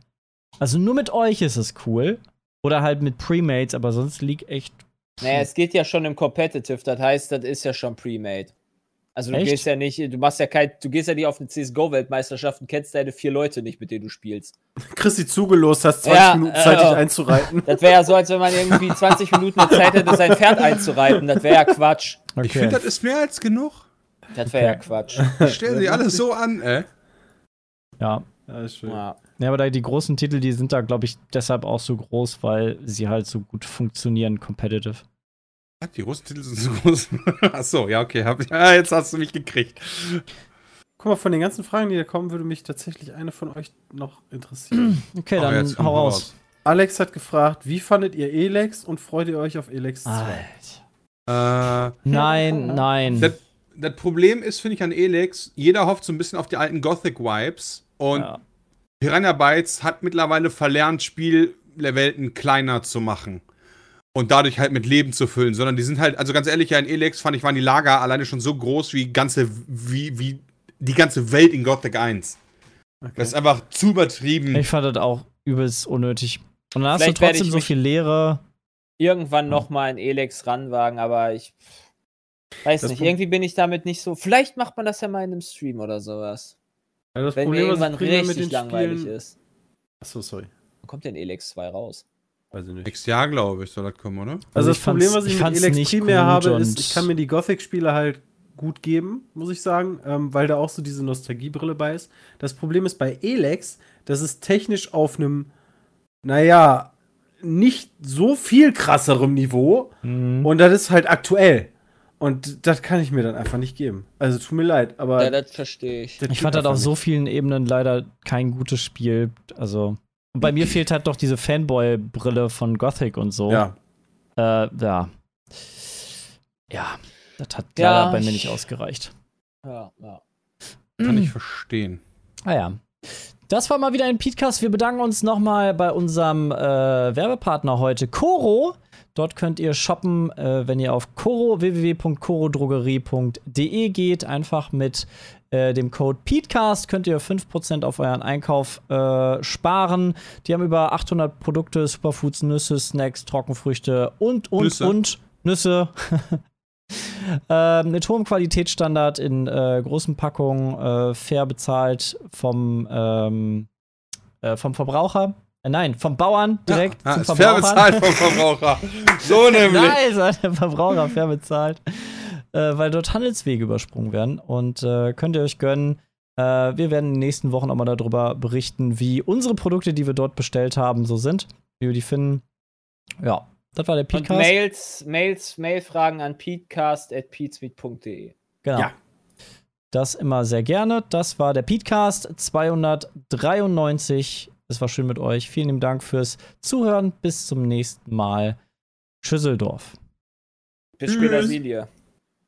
Also nur mit euch ist es cool. Oder halt mit Premates, aber sonst League echt. Naja, es geht ja schon im Competitive, das heißt, das ist ja schon pre-made. Also du Echt? gehst ja nicht, du machst ja kein, du gehst ja nicht auf eine CSGO-Weltmeisterschaft und kennst deine vier Leute nicht, mit denen du spielst. Christi zugelost, hast 20 Ja, Minuten Zeit, dich äh, einzureiten. Das wäre ja so, als wenn man irgendwie 20 Minuten eine Zeit hätte, sein Pferd einzureiten. Das wäre ja Quatsch. Okay. Ich finde, das ist mehr als genug. Das wäre ja. Quatsch. Ich stelle sie alle so an, ey. ja. Ja, ist schön. Ja. ja, aber da, die großen Titel, die sind da, glaube ich, deshalb auch so groß, weil sie halt so gut funktionieren, competitive. Was, Die Russtitel sind so groß. Achso, ja, okay. Hab, ja, jetzt hast du mich gekriegt. Guck mal, von den ganzen Fragen, die da kommen, würde mich tatsächlich eine von euch noch interessieren. Okay, Oh, dann komm, hau raus. Alex hat gefragt, wie fandet ihr Elex und freut ihr euch auf Elex 2? Alter. Äh, Nein, nein. das, das Problem ist, finde ich, an Elex, jeder hofft so ein bisschen auf die alten Gothic-Vibes und Ja. Piranha Bytes hat mittlerweile verlernt, Spielwelten kleiner zu machen. Und dadurch halt mit Leben zu füllen, sondern die sind halt, also ganz ehrlich, ja, in Elex fand ich, waren die Lager alleine schon so groß wie ganze, wie, wie die ganze Welt in Gothic 1. Das ist einfach zu übertrieben. Ich fand das auch übelst unnötig. Und dann hast du Vielleicht werde trotzdem ich so mich- viel Leere. Irgendwann noch mal ein Elex ranwagen, aber ich weiß Das nicht. Pro- Irgendwie bin ich damit nicht so. Vielleicht macht man das ja mal in einem Stream oder sowas. Ja, das Wenn mir Problem, irgendwann ich primär mit richtig den langweilig Spielen. ist. Achso, sorry. Wann kommt denn Elex 2 raus? Weiß ich nicht. Nächstes Jahr, glaube ich, soll das kommen, oder? Also, Also das Problem, was ich, ich mit Elex primär habe, ist, ich kann mir die Gothic-Spiele halt gut geben, muss ich sagen, ähm, weil da auch so diese Nostalgiebrille bei ist. Das Problem ist bei Elex, dass es technisch auf einem, naja, nicht so viel krasserem Niveau Mhm. und das ist halt aktuell. Und das kann ich mir dann einfach nicht geben. Also tut mir leid, aber Ja, das verstehe ich. das Ich fand das auf so nicht. vielen Ebenen leider kein gutes Spiel. Also, und bei mir fehlt halt doch diese Fanboy-Brille von Gothic und so. Ja, Äh, ja. Ja, das hat Ja, leider bei mir ich- nicht ausgereicht. Ja, ja. Kann ich verstehen. Ah ja. Das war mal wieder ein Podcast. Wir bedanken uns nochmal bei unserem äh, Werbepartner heute, Coro. Dort könnt ihr shoppen, äh, wenn ihr auf Coro, www.corodrogerie.de geht. Einfach mit äh, dem Code PETECAST könnt ihr 5% auf euren Einkauf äh, sparen. Die haben über 800 Produkte, Superfoods, Nüsse, Snacks, Trockenfrüchte und, und, Nüsse. und Nüsse. Ähm, mit hohem Qualitätsstandard in äh, großen Packungen, äh, fair bezahlt vom, ähm, äh, vom Verbraucher. Äh, nein, vom Bauern direkt Ja, zum ist fair Verbraucher. bezahlt vom Verbraucher. So nämlich. Hat der Verbraucher fair bezahlt. Äh, weil dort Handelswege übersprungen werden. Und äh, könnt ihr euch gönnen. Äh, wir werden in den nächsten Wochen auch mal darüber berichten, wie unsere Produkte, die wir dort bestellt haben, so sind. Wie wir die finden. Ja, das war der Und Podcast. Mails, Mails, Mailfragen an peatcast.peatsweet.de. Genau. Ja. Das immer sehr gerne. Das war der Petecast 293. Es war schön mit euch. Vielen lieben Dank fürs Zuhören. Bis zum nächsten Mal. Schüsseldorf. Bis später, Tschüss. Silje.